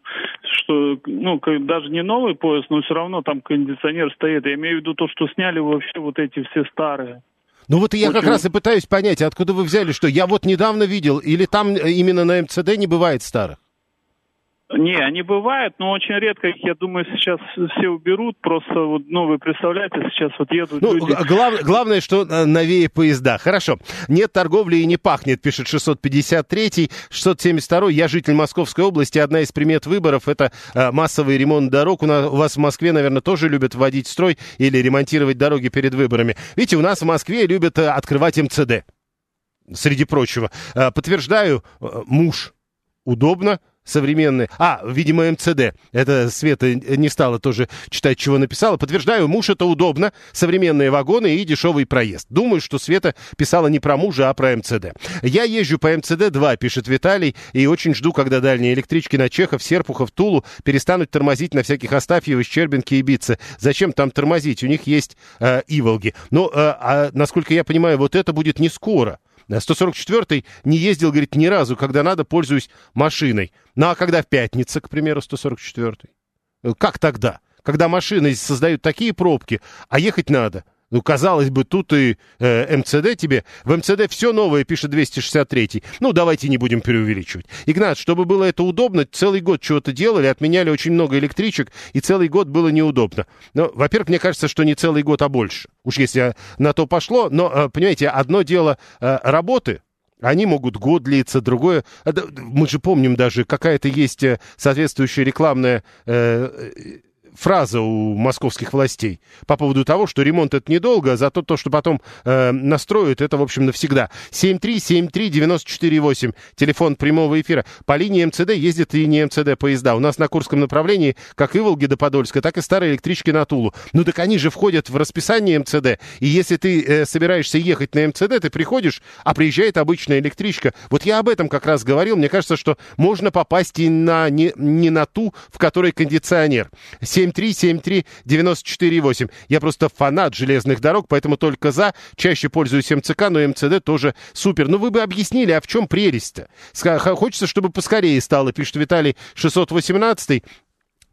что, ну, даже не новый поезд, но все равно там кондиционер стоит. Я имею в виду то, что сняли вообще вот эти все старые. Ну вот я как Очень- раз и пытаюсь понять, откуда вы взяли, что я вот недавно видел, или там именно на МЦД не бывает старых? Не, они бывают, но очень редко их, я думаю, сейчас все уберут. Просто, вот, ну, вы представляете, сейчас вот едут Ну, люди... глав- главное, что э, новее поезда. Хорошо. Нет торговли и не пахнет, пишет 653 672 Я житель Московской области. Одна из примет выборов – это э, массовый ремонт дорог. У, нас, у вас в Москве, наверное, тоже любят вводить строй или ремонтировать дороги перед выборами. Видите, у нас в Москве любят э, открывать МЦД. Среди прочего. Подтверждаю, муж удобно, современные. А, видимо, МЦД. Это Света не стала тоже читать, чего написала. Подтверждаю, муж это удобно, современные вагоны и дешевый проезд. Думаю, что Света писала не про мужа, а про МЦД. Я езжу по МЦД-2, пишет Виталий, и очень жду, когда дальние электрички на Чехов, Серпухов, Тулу перестанут тормозить на всяких Астафьево, Щербинке и Бице. Зачем там тормозить? У них есть э, Иволги. Но, э, а, насколько я понимаю, вот это будет не скоро. 144-й не ездил, говорит, ни разу, когда надо, пользуюсь машиной. Ну, а когда в пятница, к примеру, 144-й? Э, Как тогда? Когда машины создают такие пробки, а ехать надо. Ну, казалось бы, тут и э, МЦД тебе. В МЦД все новое, пишет 263-й. Ну, давайте не будем преувеличивать. Игнат, чтобы было это удобно, целый год чего-то делали, отменяли очень много электричек, и целый год было неудобно. Но, во-первых, мне кажется, что не целый год, а больше. Уж если на то пошло. Но, э, понимаете, одно дело э, работы, они могут год длиться, другое... да, Мы же помним даже, какая-то есть э, соответствующая рекламная э, э, фраза у московских властей по поводу того, что ремонт это недолго, а зато то, что потом э, настроят, это, в общем, навсегда. 7373948, телефон прямого эфира. По линии МЦД ездят и не МЦД поезда. У нас на Курском направлении как и Волги до Подольска, так и старые электрички на Тулу. Ну так они же входят в расписание МЦД. И если ты э, собираешься ехать на МЦД, ты приходишь, а приезжает обычная электричка. Вот я об этом как раз говорил. Мне кажется, что можно попасть и на, не, не на ту, в которой кондиционер. 7373948. Я просто фанат железных дорог, поэтому только за. Чаще пользуюсь МЦК, но МЦД тоже супер. Ну вы бы объяснили, а в чем прелесть-то? Хочется, чтобы поскорее стало, пишет Виталий 618.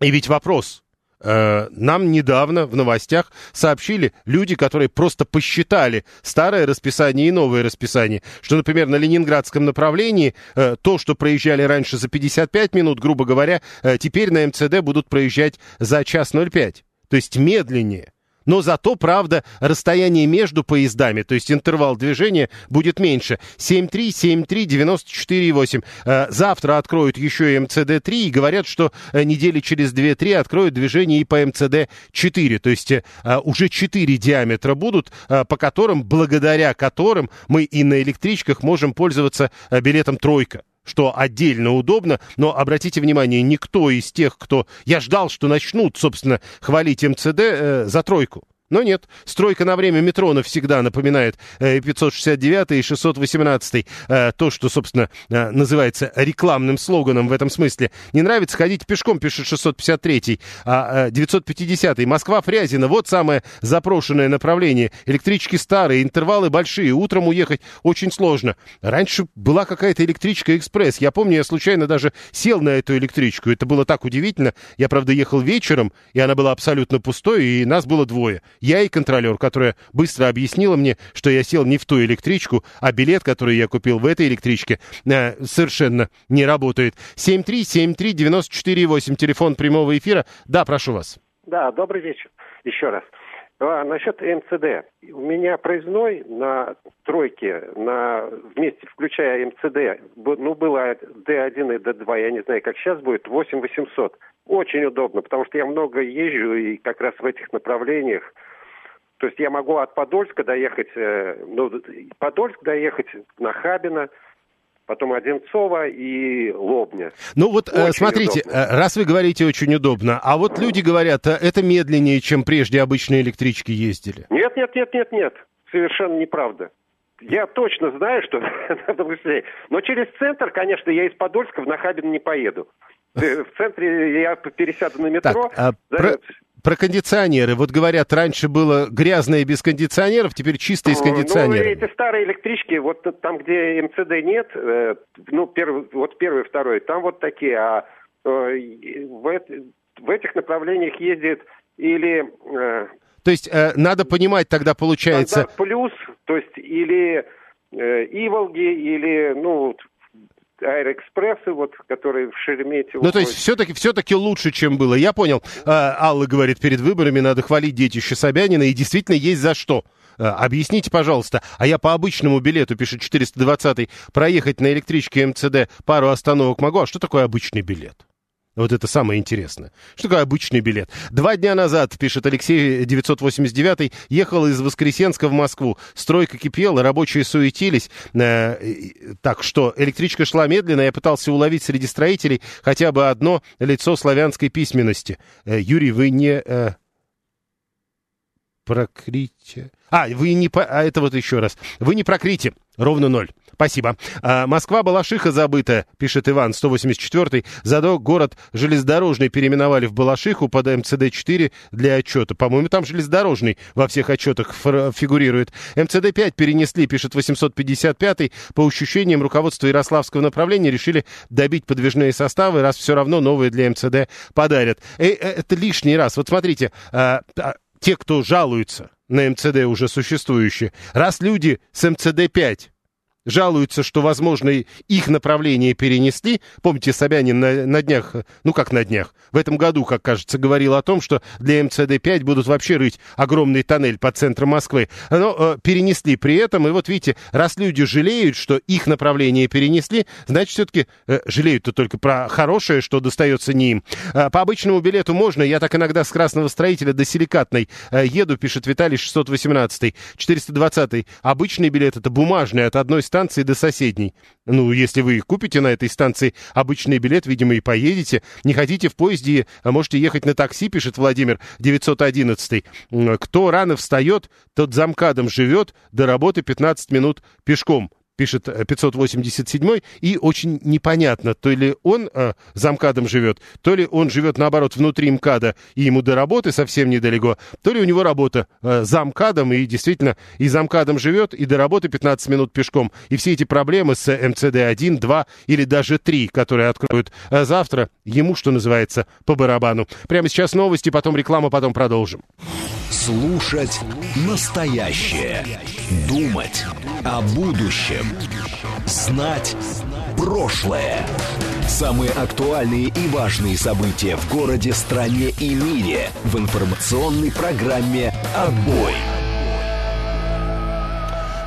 И ведь вопрос. Э, Нам недавно в новостях сообщили люди, которые просто посчитали старое расписание и новое расписание, что, например, на ленинградском направлении э, то, что проезжали раньше за 55 минут, грубо говоря, э, теперь на МЦД будут проезжать за час 05. То есть медленнее. Но зато, правда, расстояние между поездами, то есть интервал движения, будет меньше. 7373948. Э, Завтра откроют еще и МЦД-3 и говорят, что э, недели через 2-3 откроют движение и по МЦД-4. То есть э, уже 4 диаметра будут, э, по которым, благодаря которым мы и на электричках можем пользоваться э, билетом «тройка» что отдельно удобно, но обратите внимание, никто из тех, кто... Я ждал, что начнут, собственно, хвалить МЦД э, за тройку. Но нет, стройка на время метро навсегда напоминает э, 569 и 618. Э, то, что, собственно, э, называется рекламным слоганом в этом смысле. Не нравится, ходить пешком, пишет 653. А э, 950 Москва-Фрязино, вот самое запрошенное направление. Электрички старые, интервалы большие, утром уехать очень сложно. Раньше была какая-то электричка экспресс. Я помню, я случайно даже сел на эту электричку. Это было так удивительно. Я, правда, ехал вечером, и она была абсолютно пустой, и нас было двое. Я и контролер, которая быстро объяснила мне, что я сел не в ту электричку, а билет, который я купил в этой электричке, э, совершенно не работает. 7373948, телефон прямого эфира. Да, прошу вас. Да, добрый вечер еще раз. А, насчет МЦД. У меня проездной на тройке, на, вместе, включая МЦД, ну, было D1 и D2, я не знаю, как сейчас будет, 8800. Очень удобно, потому что я много езжу и как раз в этих направлениях. То есть я могу от Подольска доехать, э, ну, Подольск доехать на Хабина, потом Одинцово и Лобня. Ну вот, э, Очень смотрите, удобно. э, раз вы говорите очень удобно, а вот люди говорят, э, это медленнее, чем прежде обычные электрички ездили. Нет, нет, нет, нет, нет. Совершенно неправда. Я точно знаю, что надо быстрее. Но через центр, конечно, я из Подольска в Нахабин не поеду. В центре я пересяду на метро. а за- про, про кондиционеры. Вот говорят, раньше было гразное без кондиционеров, теперь чистое с Ну, кондиционерами. эти старые электрички, вот там, где МЦД нет, э, ну, первый, вот первый, второй, там вот такие, а э, в, в этих направлениях ездит или э, То есть надо понимать тогда, получается... плюс, То есть или Иволги, или, ну, аэроэкспрессы, вот, которые в Шереметьево. Ну, то есть все-таки все-таки лучше, чем было. Я понял. А, Алла говорит, перед выборами надо хвалить детище Собянина, и действительно есть за что. А, объясните, пожалуйста, а я по обычному билету, пишет 420 проехать на электричке МЦД пару остановок могу. А что такое обычный билет? Вот это самое интересное. Что такое обычный билет? Два дня назад, пишет Алексей 989, ехал из Воскресенска в Москву. Стройка кипела, рабочие суетились. Э, так что электричка шла медленно. Я пытался уловить среди строителей хотя бы одно лицо славянской письменности. Э, Юрий, вы не... Э, прокрите... А, вы не... А это вот еще раз. Вы не прокрите. Ровно ноль. Спасибо. А, Москва Балашиха забыта, пишет Иван, 184-й. Зато город железнодорожный переименовали в Балашиху под МЦД-4 для отчета. По-моему, там железнодорожный во всех отчетах фигурирует. МЦД-5 перенесли, пишет 855-й. По ощущениям руководства Ярославского направления решили добить подвижные составы, раз все равно новые для МЦД подарят. Э, э, это лишний раз. Вот смотрите, а, а, те, кто жалуются на МЦД уже существующие, раз люди с МЦД-5 жалуются, что, возможно, их направление перенесли. Помните, Собянин на, на днях, ну как на днях, в этом году, как кажется, говорил о том, что для МЦД-5 будут вообще рыть огромный тоннель по центру Москвы. Но э, перенесли при этом, и вот видите, раз люди жалеют, что их направление перенесли, значит, все-таки э, жалеют-то только про хорошее, что достается не им. Э, по обычному билету можно, я так иногда с Красного Строителя до Силикатной э, еду, пишет Виталий 618 420 Обычный билет это бумажный от одной станции до соседней. Ну, если вы купите на этой станции обычный билет, видимо, и поедете. Не хотите в поезде, а можете ехать на такси, пишет Владимир 911. Кто рано встает, тот замкадом живет, до работы 15 минут пешком пишет 587 э, и очень непонятно, то ли он э, за МКАДом живет, то ли он живет, наоборот, внутри МКАДа, и ему до работы совсем недалеко, то ли у него работа э, за МКАДом, и действительно и за МКАДом живет, и до работы 15 минут пешком. И все эти проблемы с МЦД-1, 2 или даже 3, которые откроют э, завтра, ему, что называется, по барабану. Прямо сейчас новости, потом реклама, потом продолжим. Слушать настоящее. Думать о будущем. Знать прошлое. Самые актуальные и важные события в городе, стране и мире в информационной программе «Отбой».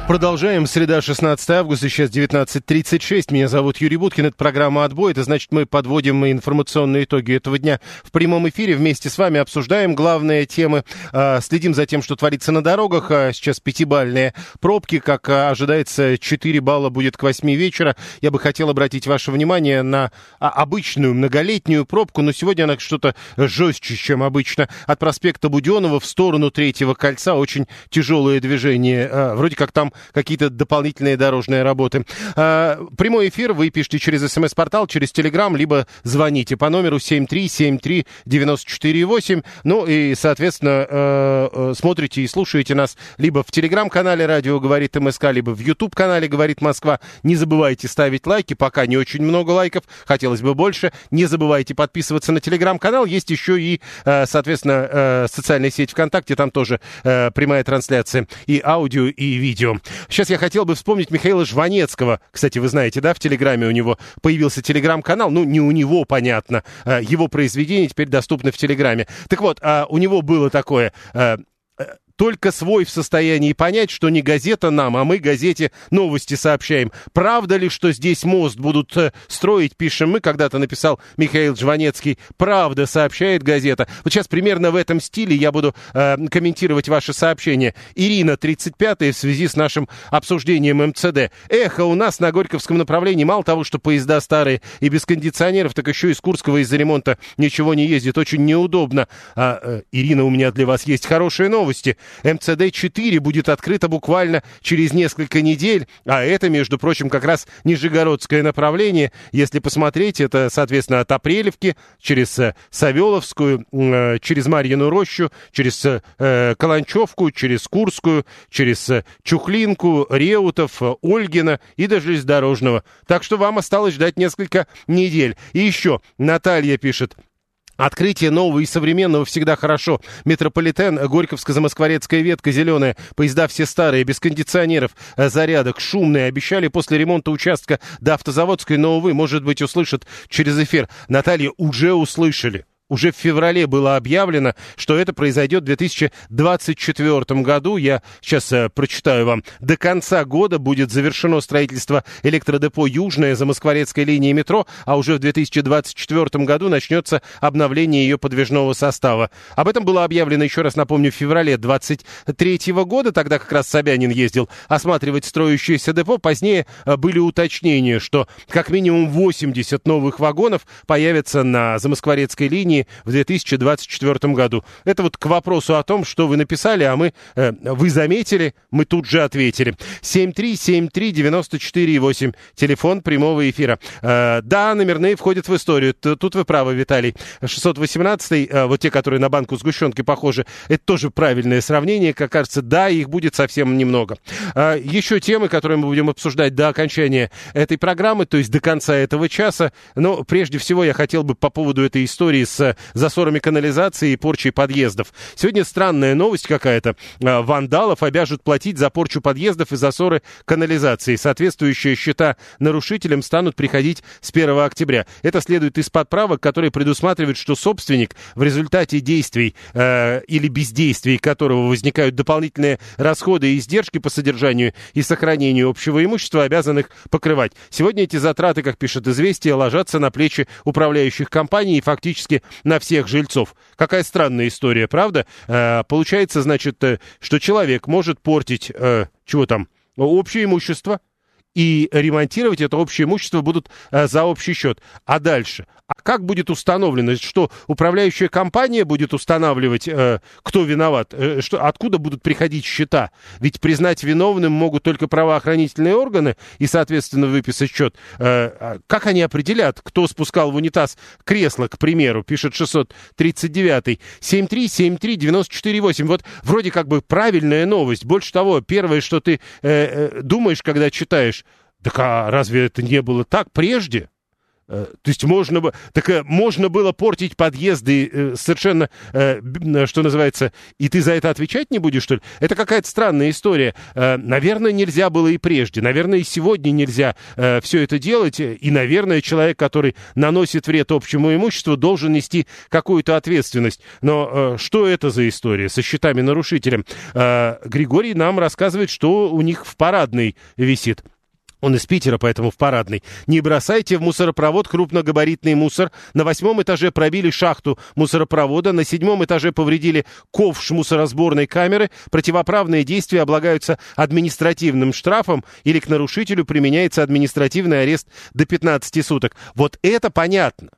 Продолжаем. Среда, 16 августа, сейчас 19.36. Меня зовут Юрий Буткин. Это программа «Отбой». Это значит, мы подводим информационные итоги этого дня в прямом эфире. Вместе с вами обсуждаем главные темы. А, следим за тем, что творится на дорогах. А, сейчас пятибальные пробки. Как а, ожидается, 4 балла будет к 8 вечера. Я бы хотел обратить ваше внимание на обычную многолетнюю пробку, но сегодня она что-то жестче, чем обычно. От проспекта Буденова в сторону Третьего кольца очень тяжелое движение. Вроде как там какие-то дополнительные дорожные работы. А, прямой эфир вы пишите через смс-портал, через телеграм, либо звоните по номеру 7373948. Ну и, соответственно, э, э, смотрите и слушаете нас либо в телеграм-канале «Радио говорит МСК», либо в YouTube-канале «Говорит Москва». Не забывайте ставить лайки, пока не очень много лайков, хотелось бы больше. Не забывайте подписываться на телеграм-канал. Есть еще и, э, соответственно, социальная сеть ВКонтакте, там тоже прямая трансляция и аудио, и видео. Сейчас я хотел бы вспомнить Михаила Жванецкого. Кстати, вы знаете, да, в Телеграме у него появился Телеграм-канал. Ну, не у него, понятно. А, его произведения теперь доступны в Телеграме. Так вот, а, у него было такое а, только свой в состоянии понять, что не газета нам, а мы газете новости сообщаем. Правда ли, что здесь мост будут э, строить, пишем мы, когда-то написал Михаил Жванецкий. Правда, сообщает газета. Вот сейчас примерно в этом стиле я буду э, комментировать ваши сообщения. Ирина, 35-я, в связи с нашим обсуждением МЦД. Эхо, у нас на Горьковском направлении мало того, что поезда старые и без кондиционеров, так еще из Курского из-за ремонта ничего не ездит. Очень неудобно. А, э, Ирина, у меня для вас есть хорошие новости. МЦД-4 будет открыто буквально через несколько недель, а это, между прочим, как раз Нижегородское направление. Если посмотреть, это, соответственно, от Апрелевки через э, Савеловскую, э, через Марьину рощу, через э, Каланчевку, через Курскую, через Чухлинку, Реутов, Ольгина и до железнодорожного. Так что вам осталось ждать несколько недель. И еще Наталья пишет, Открытие нового и современного всегда хорошо. Метрополитен, Горьковско-Замоскворецкая ветка, зеленая. Поезда все старые, без кондиционеров, э, зарядок, шумные. Обещали после ремонта участка до Автозаводской, но, увы, может быть, услышат через эфир. Наталья, уже услышали. Уже в феврале было объявлено, что это произойдет в 2024 году. Я сейчас э, прочитаю вам. До конца года будет завершено строительство электродепо «Южная» за Москворецкой линии метро, а уже в 2024 году начнется обновление ее подвижного состава. Об этом было объявлено, еще раз напомню, в феврале 2023 года. Тогда как раз Собянин ездил осматривать строящееся депо. Позднее э, были уточнения, что как минимум 80 новых вагонов появятся на Замоскворецкой линии в 2024 году. Это вот к вопросу о том, что вы написали, а мы, э, вы заметили, мы тут же ответили. 7373948, телефон прямого эфира. Э, да, номерные входят в историю. Тут вы правы, Виталий. 618, э, вот те, которые на банку сгущенки похожи, это тоже правильное сравнение, как кажется, да, их будет совсем немного. Э, еще темы, которые мы будем обсуждать до окончания этой программы, то есть до конца этого часа. Но прежде всего я хотел бы по поводу этой истории с засорами канализации и порчей подъездов. Сегодня странная новость какая-то. А, вандалов обяжут платить за порчу подъездов и засоры канализации. Соответствующие счета нарушителям станут приходить с 1 октября. Это следует из подправок, которые предусматривают, что собственник в результате действий э, или бездействий которого возникают дополнительные расходы и издержки по содержанию и сохранению общего имущества, обязан их покрывать. Сегодня эти затраты, как пишет «Известия», ложатся на плечи управляющих компаний и фактически на всех жильцов. Какая странная история, правда? Э, получается, значит, э, что человек может портить, э, чего там, общее имущество, и ремонтировать это общее имущество будут э, за общий счет. А дальше? А как будет установлено, что управляющая компания будет устанавливать, э, кто виноват, э, что, откуда будут приходить счета? Ведь признать виновным могут только правоохранительные органы и, соответственно, выписать счет. А как они определят, кто спускал в унитаз кресло, к примеру, пишет 639 7373948. Вот вроде как бы правильная новость. Больше того, первое, что ты думаешь, когда читаешь, так а разве это не было так прежде? Э, то есть можно, так, э, можно было портить подъезды э, совершенно, что называется, и ты за это отвечать не будешь, что ли? Это какая-то странная история. Наверное, нельзя было и прежде. Наверное, и сегодня нельзя все это делать. И, наверное, человек, который наносит вред общему имуществу, должен нести какую-то ответственность. Но что это за история со счетами нарушителем? Григорий нам рассказывает, что у них в парадной висит. Он из Питера, поэтому в парадный. Не бросайте в мусоропровод крупногабаритный мусор. На восьмом этаже пробили шахту мусоропровода. На седьмом этаже повредили ковш мусоросборной камеры. Противоправные действия облагаются административным штрафом или к нарушителю применяется административный арест до 15 суток. Вот это понятно.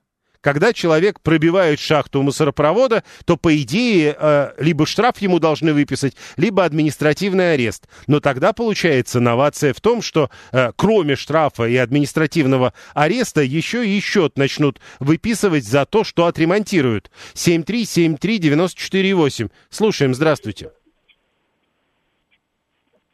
Когда человек пробивает шахту мусоропровода, то, по идее, э, либо штраф ему должны выписать, либо административный арест. Но тогда получается новация в том, что э, кроме штрафа и административного ареста еще и счет начнут выписывать за то, что отремонтируют. 7373948. Слушаем, здравствуйте.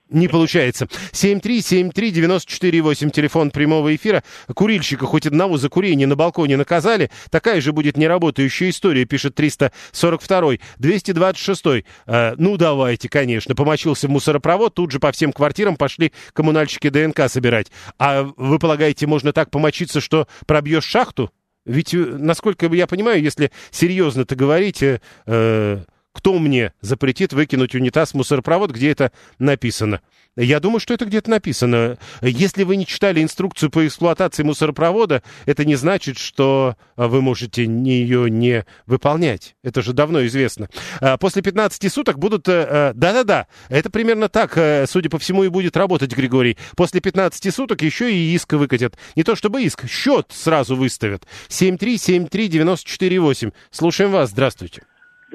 Не получается. 7373948, телефон прямого эфира. Курильщика хоть одного за курение на балконе наказали. Такая же будет неработающая история, пишет 342 226 э, Ну, давайте, конечно. Помочился в мусоропровод, тут же по всем квартирам пошли коммунальщики ДНК собирать. А вы полагаете, можно так помочиться, что пробьешь шахту? Ведь, э, насколько я понимаю, если серьезно-то говорить... Э, кто мне запретит выкинуть унитаз в мусоропровод, где это написано? Я думаю, что это где-то написано. Если вы не читали инструкцию по эксплуатации мусоропровода, это не значит, что вы можете ее не выполнять. Это же давно известно. А, после 15 суток будут... Э, э, да-да-да, это примерно так, э, судя по всему, и будет работать, Григорий. После 15 суток еще и иск выкатят. Не то чтобы иск, счет сразу выставят. 7373948. Слушаем вас. Здравствуйте.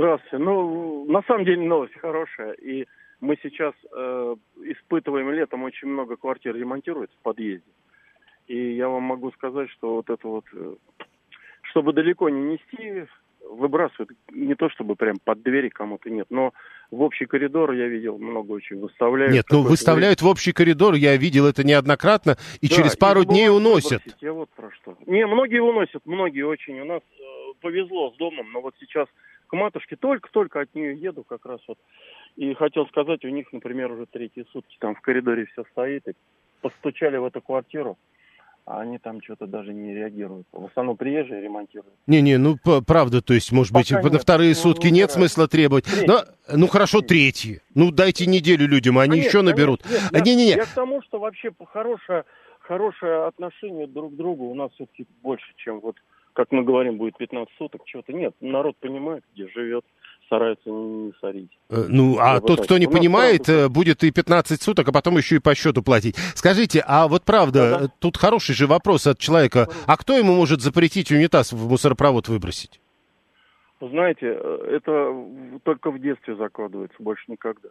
Здравствуйте. Ну, на самом деле новость хорошая. И мы сейчас э, испытываем летом очень много квартир ремонтируется в подъезде. И я вам могу сказать, что вот это вот, э, чтобы далеко не нести, выбрасывают не то чтобы прям под двери кому-то нет, но в общий коридор я видел много очень выставляют. Нет, ну выставляют в общий коридор, я видел это неоднократно, и да, через пару дней уносят. Выбросить, я вот про что. Не, многие уносят, многие очень. У нас э, повезло с домом, но вот сейчас к матушке только-только от нее еду как раз вот. И хотел сказать, у них, например, уже третьи сутки там в коридоре все стоит, и постучали в эту квартиру, а они там что-то даже не реагируют. В основном приезжие ремонтируют. Не-не, ну правда, то есть, может быть, Пока на нет. вторые Ну, сутки ну, нет да. смысла требовать. Но, ну хорошо, третьи. Ну дайте неделю людям, они Конечно, еще наберут. А, Нет, я- Не-не-не, Я к тому, что вообще хорошее, хорошее отношение друг к другу у нас все-таки больше, чем вот, как мы говорим, будет 15 суток, чего-то. Нет, народ понимает, где живет, старается не, сорить. Э, Ну, а Я тот, кто не понимает, правда. э, будет и 15 суток, а потом еще и по счету платить. Скажите, а вот правда, э, тут хороший же вопрос от человека. А кто ему может запретить унитаз в мусоропровод выбросить? Знаете, э, это только в детстве закладывается, больше никогда.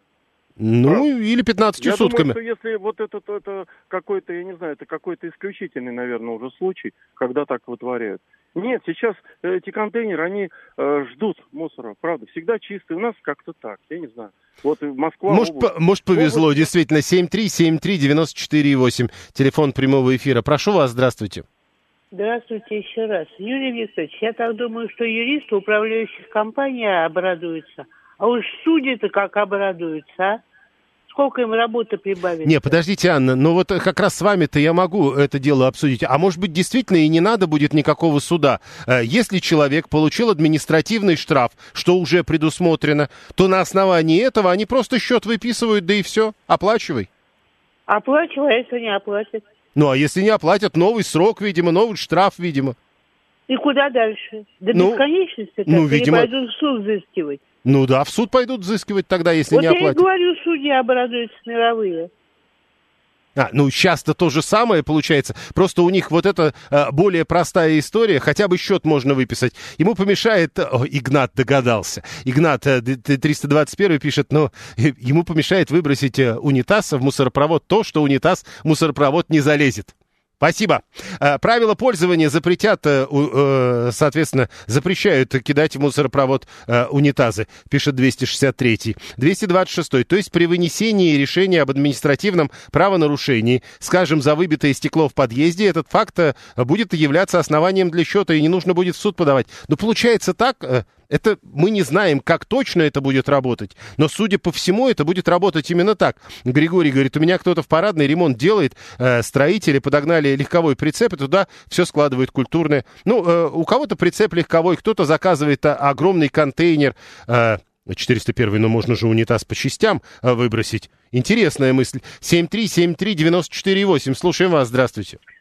Ну, или 15 Я сутками. думаю, что если вот это, то это какой-то, я не знаю, это какой-то исключительный, наверное, уже случай, когда так вытворяют. Нет, сейчас эти контейнеры, они э, ждут мусора, правда, всегда чистые. У нас как-то так, я не знаю. Вот и Москва, Может, область. по- может, повезло, действительно. 7373948, телефон прямого эфира. Прошу вас, здравствуйте. Здравствуйте еще раз. Юрий Викторович, я так думаю, что юристы управляющих компаний обрадуются. А уж судьи-то как обрадуются, а? Сколько им работы прибавится? Не, подождите, Анна, но вот как раз с вами-то я могу это дело обсудить. А может быть, действительно и не надо будет никакого суда. Э, Если человек получил административный штраф, что уже предусмотрено, то на основании этого они просто счет выписывают, да и все, оплачивай. Оплачивай, а если не оплатят? Ну, а если не оплатят, новый срок, видимо, новый штраф, видимо. И куда дальше? До Ну, бесконечности? ну, видимо- пойдут в суд взыскивать? Ну да, в суд пойдут взыскивать тогда, если вот не я и оплатят. говорю, судьи обрадуются мировые. А, ну, сейчас-то то же самое получается. Просто у них вот эта э, более простая история, хотя бы счет можно выписать. Ему помешает... О, Игнат догадался. Игнат э, д- д- 321 пишет, но э, ему помешает выбросить э, унитаз в мусоропровод то, что унитаз в мусоропровод не залезет. Спасибо. Э, Правила пользования запретят, э, э, соответственно, запрещают кидать в мусоропровод унитазы, пишет 263. 226. То есть при вынесении решения об административном правонарушении, скажем, за выбитое стекло в подъезде, этот факт будет являться основанием для счета, и не нужно будет в суд подавать. Но получается так, это мы не знаем, как точно это будет работать, но, судя по всему, это будет работать именно так. Григорий говорит, у меня кто-то в парадный ремонт делает, э, строители подогнали легковой прицеп, и туда все складывают культурное. Ну, э, у кого-то прицеп легковой, кто-то заказывает а, огромный контейнер, э, 401, но можно же унитаз по частям э, выбросить. Интересная мысль. 7373948, слушаем вас, здравствуйте. Э,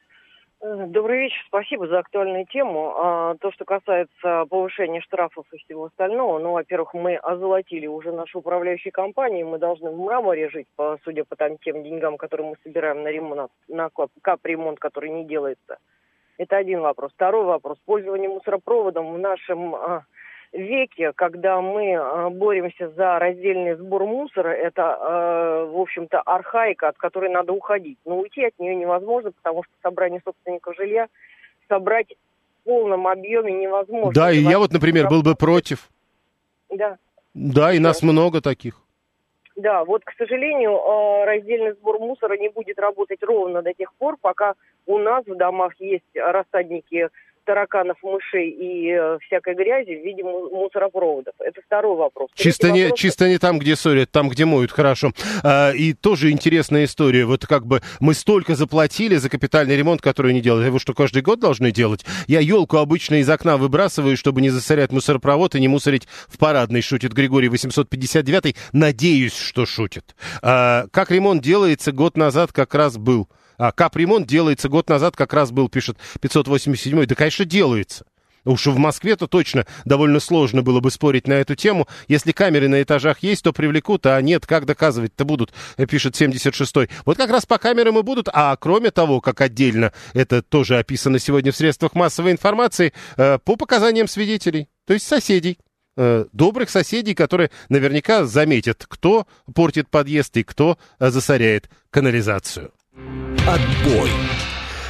Добрый вечер, спасибо за актуальную тему. А, То, что касается повышения штрафов и всего остального, ну, во-первых, мы озолотили уже нашу управляющую компанию, мы должны в мраморе жить, по, судя по там, тем деньгам, которые мы собираем на ремонт, на кап- капремонт, который не делается. Это один вопрос. Второй вопрос. Пользование мусоропроводом в нашем а, веке, когда мы а, боремся за раздельный сбор мусора, это, а, в общем-то, архаика, от которой надо уходить. Но уйти от нее невозможно, потому что собрание собственников жилья собрать в полном объеме невозможно. Да, и я вот, например, был бы против. Да. Да, и нас много таких. Да, вот, к сожалению, э, раздельный сбор мусора не будет работать ровно до тех пор, пока у нас в домах есть рассадники тараканов, мышей и э, всякой грязи в виде му- мусоропроводов. Это второй вопрос. Третий Чисто не, вопрос- чисто не там, где ссорят, там, где моют, хорошо. А, и тоже интересная история. Вот как бы мы столько заплатили за капитальный ремонт, который не делают. Его что, каждый год должны делать? Я елку обычно из окна выбрасываю, чтобы не засорять мусоропровод и не мусорить в парадный, шутит Григорий 859. Надеюсь, что шутит. А, как ремонт делается, год назад как раз был. А, капремонт делается год назад, как раз был, пишет 587. Да, конечно, делается. Уж в Москве-то точно довольно сложно было бы спорить на эту тему. Если камеры на этажах есть, то привлекут, а нет, как доказывать-то будут, э, пишет 76-й. Вот как раз по камерам и будут, а кроме того, как отдельно, это тоже описано сегодня в средствах массовой информации, э, по показаниям свидетелей, то есть соседей э, добрых соседей, которые наверняка заметят, кто портит подъезд и кто засоряет канализацию. Отбой.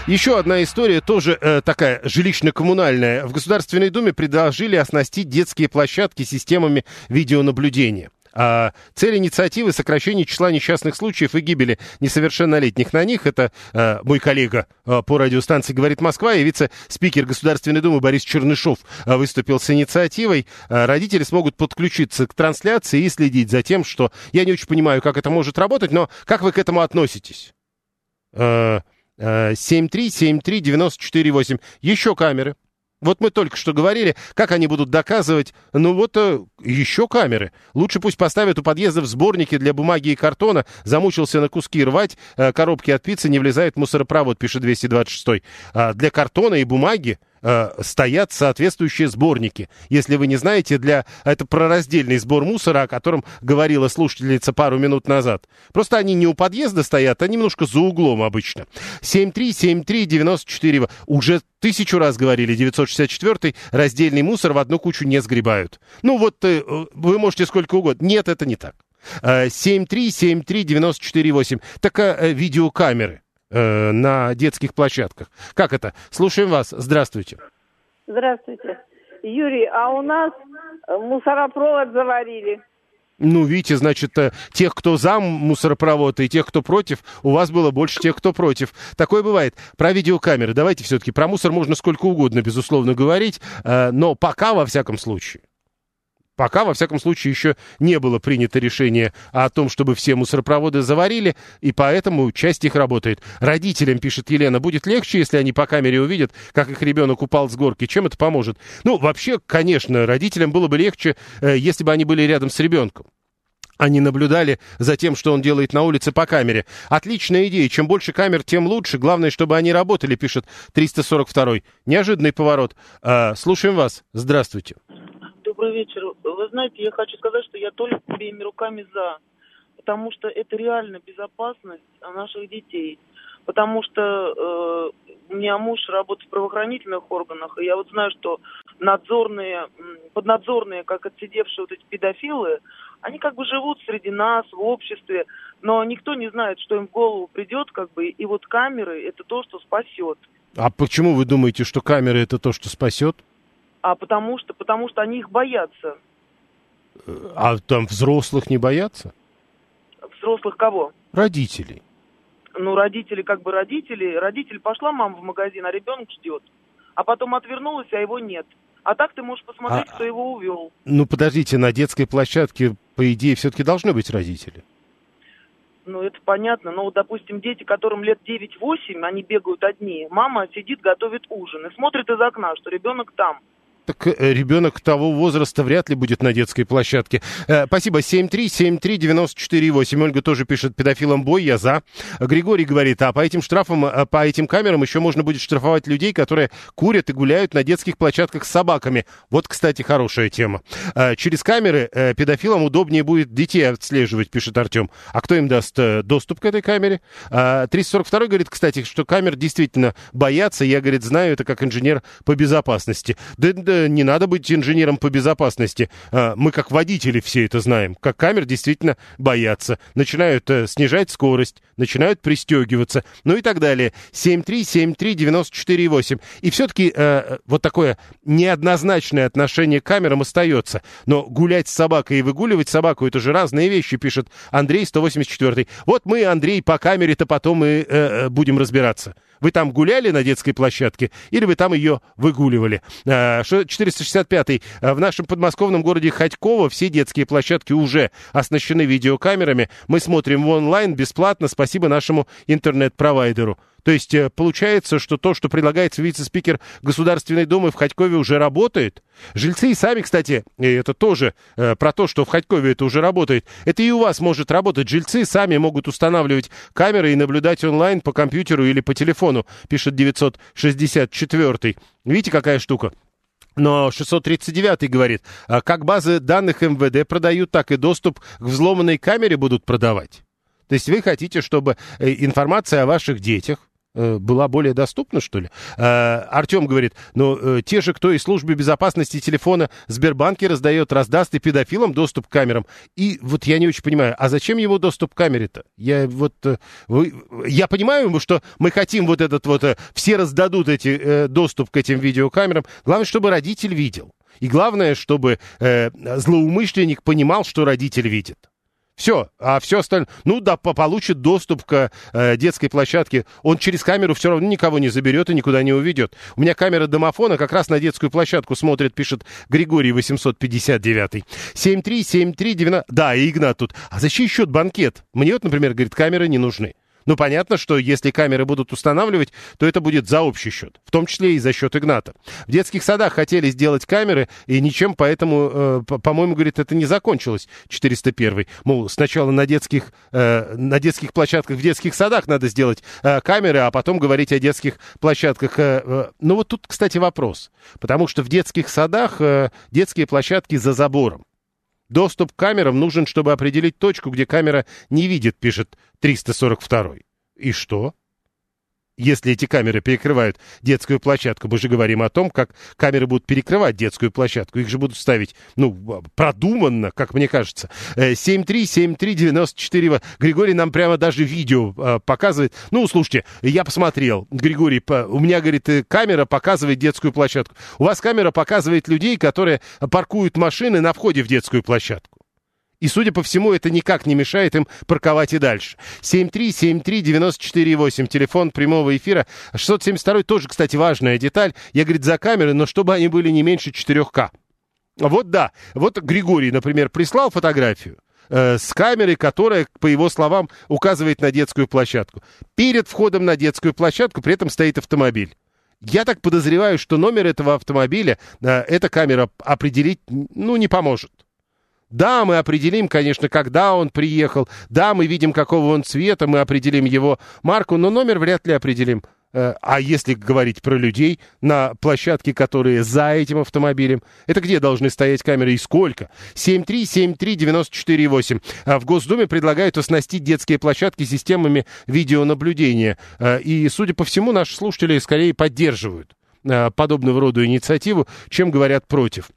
Еще одна история, тоже э, такая жилищно-коммунальная. В Государственной Думе предложили оснастить детские площадки системами видеонаблюдения. А цель инициативы сокращение числа несчастных случаев и гибели несовершеннолетних на них, это э, мой коллега э, по радиостанции «Говорит Москва» и вице-спикер Государственной Думы Борис Чернышов э, выступил с инициативой. Э, родители смогут подключиться к трансляции и следить за тем, что... Я не очень понимаю, как это может работать, но как вы к этому относитесь? Э, э, 7373948. Еще камеры. Вот мы только что говорили, как они будут доказывать. Ну вот э, еще камеры. Лучше пусть поставят у подъездов сборники для бумаги и картона. Замучился на куски рвать. Э, коробки от пиццы не влезает в мусоропровод, пишет 226. А для картона и бумаги э, стоят соответствующие сборники. Если вы не знаете, для это прораздельный сбор мусора, о котором говорила слушательница пару минут назад. Просто они не у подъезда стоят, а немножко за углом обычно. 7373948. Уже тысячу раз говорили, 964 раздельный мусор в одну кучу не сгребают. Ну вот э, вы можете сколько угодно. Нет, это не так. 7373948. Так э, видеокамеры э, на детских площадках. Как это? Слушаем вас. Здравствуйте. Здравствуйте. Юрий, а у нас э, мусоропровод заварили. Ну, видите, значит, э, тех, кто за мусоропровод, и тех, кто против, у вас было больше тех, кто против. Такое бывает. Про видеокамеры. Давайте все-таки. Про мусор можно сколько угодно, безусловно, говорить, э, но пока, во всяком случае, Пока, во всяком случае, еще не было принято решение о том, чтобы все мусоропроводы заварили, и поэтому часть их работает. Родителям, пишет Елена, будет легче, если они по камере увидят, как их ребенок упал с горки. Чем это поможет? Ну, вообще, конечно, родителям было бы легче, э, если бы они были рядом с ребенком. Они наблюдали за тем, что он делает на улице по камере. Отличная идея. Чем больше камер, тем лучше. Главное, чтобы они работали, пишет 342. Неожиданный поворот. А, слушаем вас. Здравствуйте добрый вечер. Вы знаете, я хочу сказать, что я только обеими руками за. Потому что это реально безопасность наших детей. Потому что э, у меня муж работает в правоохранительных органах, и я вот знаю, что надзорные, поднадзорные, как отсидевшие вот эти педофилы, они как бы живут среди нас, в обществе, но никто не знает, что им в голову придет, как бы, и вот камеры – это то, что спасет. А почему вы думаете, что камеры – это то, что спасет? А потому что, потому что они их боятся. А там взрослых не боятся? Взрослых кого? Родителей. Ну, родители как бы родители. Родитель пошла мама в магазин, а ребенок ждет. А потом отвернулась, а его нет. А так ты можешь посмотреть, а, кто его увел. Ну, подождите, на детской площадке, по идее, все-таки должны быть родители. Ну, это понятно. Но, допустим, дети, которым лет 9-8, они бегают одни. Мама сидит, готовит ужин и смотрит из окна, что ребенок там. Так э, ребенок того возраста вряд ли будет на детской площадке. Э, спасибо. 7373948. Ольга тоже пишет, педофилам бой, я за. Григорий говорит, а по этим штрафам, э, по этим камерам еще можно будет штрафовать людей, которые курят и гуляют на детских площадках с собаками. Вот, кстати, хорошая тема. Через камеры педофилам удобнее будет детей отслеживать, пишет Артем. А кто им даст доступ к этой камере? 342 говорит, кстати, что камер действительно боятся. Я, говорит, знаю это как инженер по безопасности. Да, да не надо быть инженером по безопасности. А, мы как водители все это знаем. Как камер действительно боятся. Начинают э, снижать скорость, начинают пристегиваться, ну и так далее. 7373948. И все-таки э, вот такое неоднозначное отношение к камерам остается. Но гулять с собакой и выгуливать собаку это же разные вещи, пишет Андрей 184. Вот мы, Андрей, по камере-то потом и э, э будем разбираться. Вы там гуляли на детской площадке или вы там ее выгуливали? 465-й. А, в нашем подмосковном городе Ходьково все детские площадки уже оснащены видеокамерами. Мы смотрим в онлайн бесплатно, спасибо нашему интернет-провайдеру. То есть э, получается, что то, что предлагается вице-спикер Государственной Думы в Ходькове уже работает. Жильцы и сами, кстати, и это тоже э, про то, что в Ходькове это уже работает. Это и у вас может работать. Жильцы сами могут устанавливать камеры и наблюдать онлайн по компьютеру или по телефону, пишет 964. Видите, какая штука? Но 639 говорит, а как базы данных МВД продают, так и доступ к взломанной камере будут продавать. То есть вы хотите, чтобы э, информация о ваших детях была более доступна, что ли? Э, Артем говорит, ну, э, те же, кто из службы безопасности телефона Сбербанке раздает, раздаст и педофилам доступ к камерам. И вот я не очень понимаю, а зачем его доступ к камере-то? Я вот, вы, я понимаю, что мы хотим вот этот вот, все раздадут эти, доступ к этим видеокамерам. Главное, чтобы родитель видел. И главное, чтобы э, злоумышленник понимал, что родитель видит. Все, а все остальное, ну да, получит доступ к э, детской площадке, он через камеру все равно никого не заберет и никуда не уведет. У меня камера домофона как раз на детскую площадку смотрит, пишет Григорий 859. 737390. Да, и Игнат тут. А за чей счет банкет? Мне вот, например, говорит, камеры не нужны. Ну, понятно, что если камеры будут устанавливать, то это будет за общий счет, в том числе и за счет Игната. В детских садах хотели сделать камеры, и ничем поэтому, э, по-моему, говорит, это не закончилось, 401 Мол, сначала на детских, э, на детских площадках в детских садах надо сделать э, камеры, а потом говорить о детских площадках. Э, э. Ну, вот тут, кстати, вопрос. Потому что в детских садах э, детские площадки за забором. Доступ к камерам нужен, чтобы определить точку, где камера не видит, пишет 342. И что? Если эти камеры перекрывают детскую площадку, мы же говорим о том, как камеры будут перекрывать детскую площадку. Их же будут ставить, ну, продуманно, как мне кажется. 7373948. Э, Григорий нам прямо даже видео э, показывает. Ну, слушайте, я посмотрел. Григорий, у меня, говорит, э, камера показывает детскую площадку. У вас камера показывает людей, которые паркуют машины на входе в детскую площадку. И, судя по всему, это никак не мешает им парковать и дальше. 7373948, телефон прямого эфира. 672 тоже, кстати, важная деталь. Я, говорит, за камеры, но чтобы они были не меньше 4К. Вот да. Вот Григорий, например, прислал фотографию э, с камерой, которая, по его словам, указывает на детскую площадку. Перед входом на детскую площадку при этом стоит автомобиль. Я так подозреваю, что номер этого автомобиля э, эта камера определить, ну, не поможет. Да, мы определим, конечно, когда он приехал. Да, мы видим, какого он цвета, мы определим его марку, но номер вряд ли определим. Э, а если говорить про людей на площадке, которые за этим автомобилем, это где должны стоять камеры и сколько? 7373948. А в Госдуме предлагают оснастить детские площадки системами видеонаблюдения. Э, и, судя по всему, наши слушатели скорее поддерживают э, подобного рода инициативу, чем говорят против.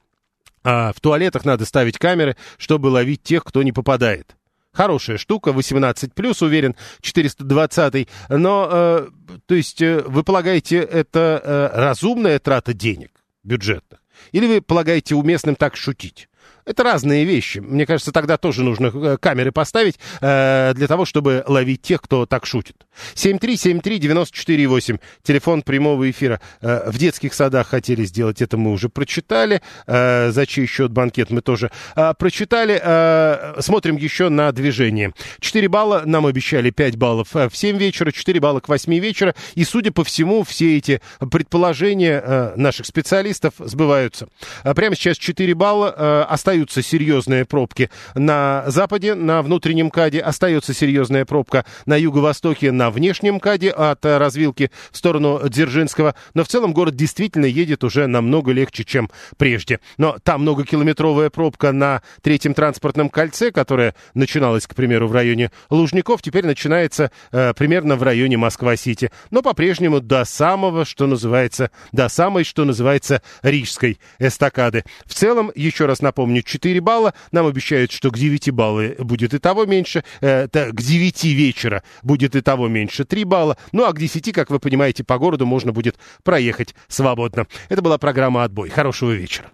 А в туалетах надо ставить камеры, чтобы ловить тех, кто не попадает. Хорошая штука, 18 плюс, уверен, 420 Но, э, то есть, э, вы полагаете, это э, разумная трата денег бюджетных? Или вы полагаете уместным так шутить? Это разные вещи. Мне кажется, тогда тоже нужно э, камеры поставить э, для того, чтобы ловить тех, кто так шутит. 7373948, телефон прямого эфира. Э, в детских садах хотели сделать это, мы уже прочитали. Э, за чей счет банкет мы тоже э, прочитали. Э, смотрим еще на движение. 4 балла, нам обещали 5 баллов э, в 7 вечера, 4 балла к 8 вечера. И, судя по всему, все эти предположения э, наших специалистов сбываются. А прямо сейчас 4 балла э, остаются серьезные пробки на западе, на внутреннем КАДе, остается серьезная пробка на юго-востоке, на внешнем КАДе от развилки в сторону Дзержинского. Но в целом город действительно едет уже намного легче, чем прежде. Но там многокилометровая пробка на третьем транспортном кольце, которая начиналась, к примеру, в районе Лужников, теперь начинается э, примерно в районе Москва-Сити. Но по-прежнему до самого, что называется, до самой, что называется, Рижской эстакады. В целом, еще раз напомню, 4 балла. Нам обещают, что к 9 баллы будет и того меньше. Э, к 9 вечера будет и того меньше 3 балла. Ну а к 10, как вы понимаете, по городу можно будет проехать свободно. Это была программа «Отбой». Хорошего вечера.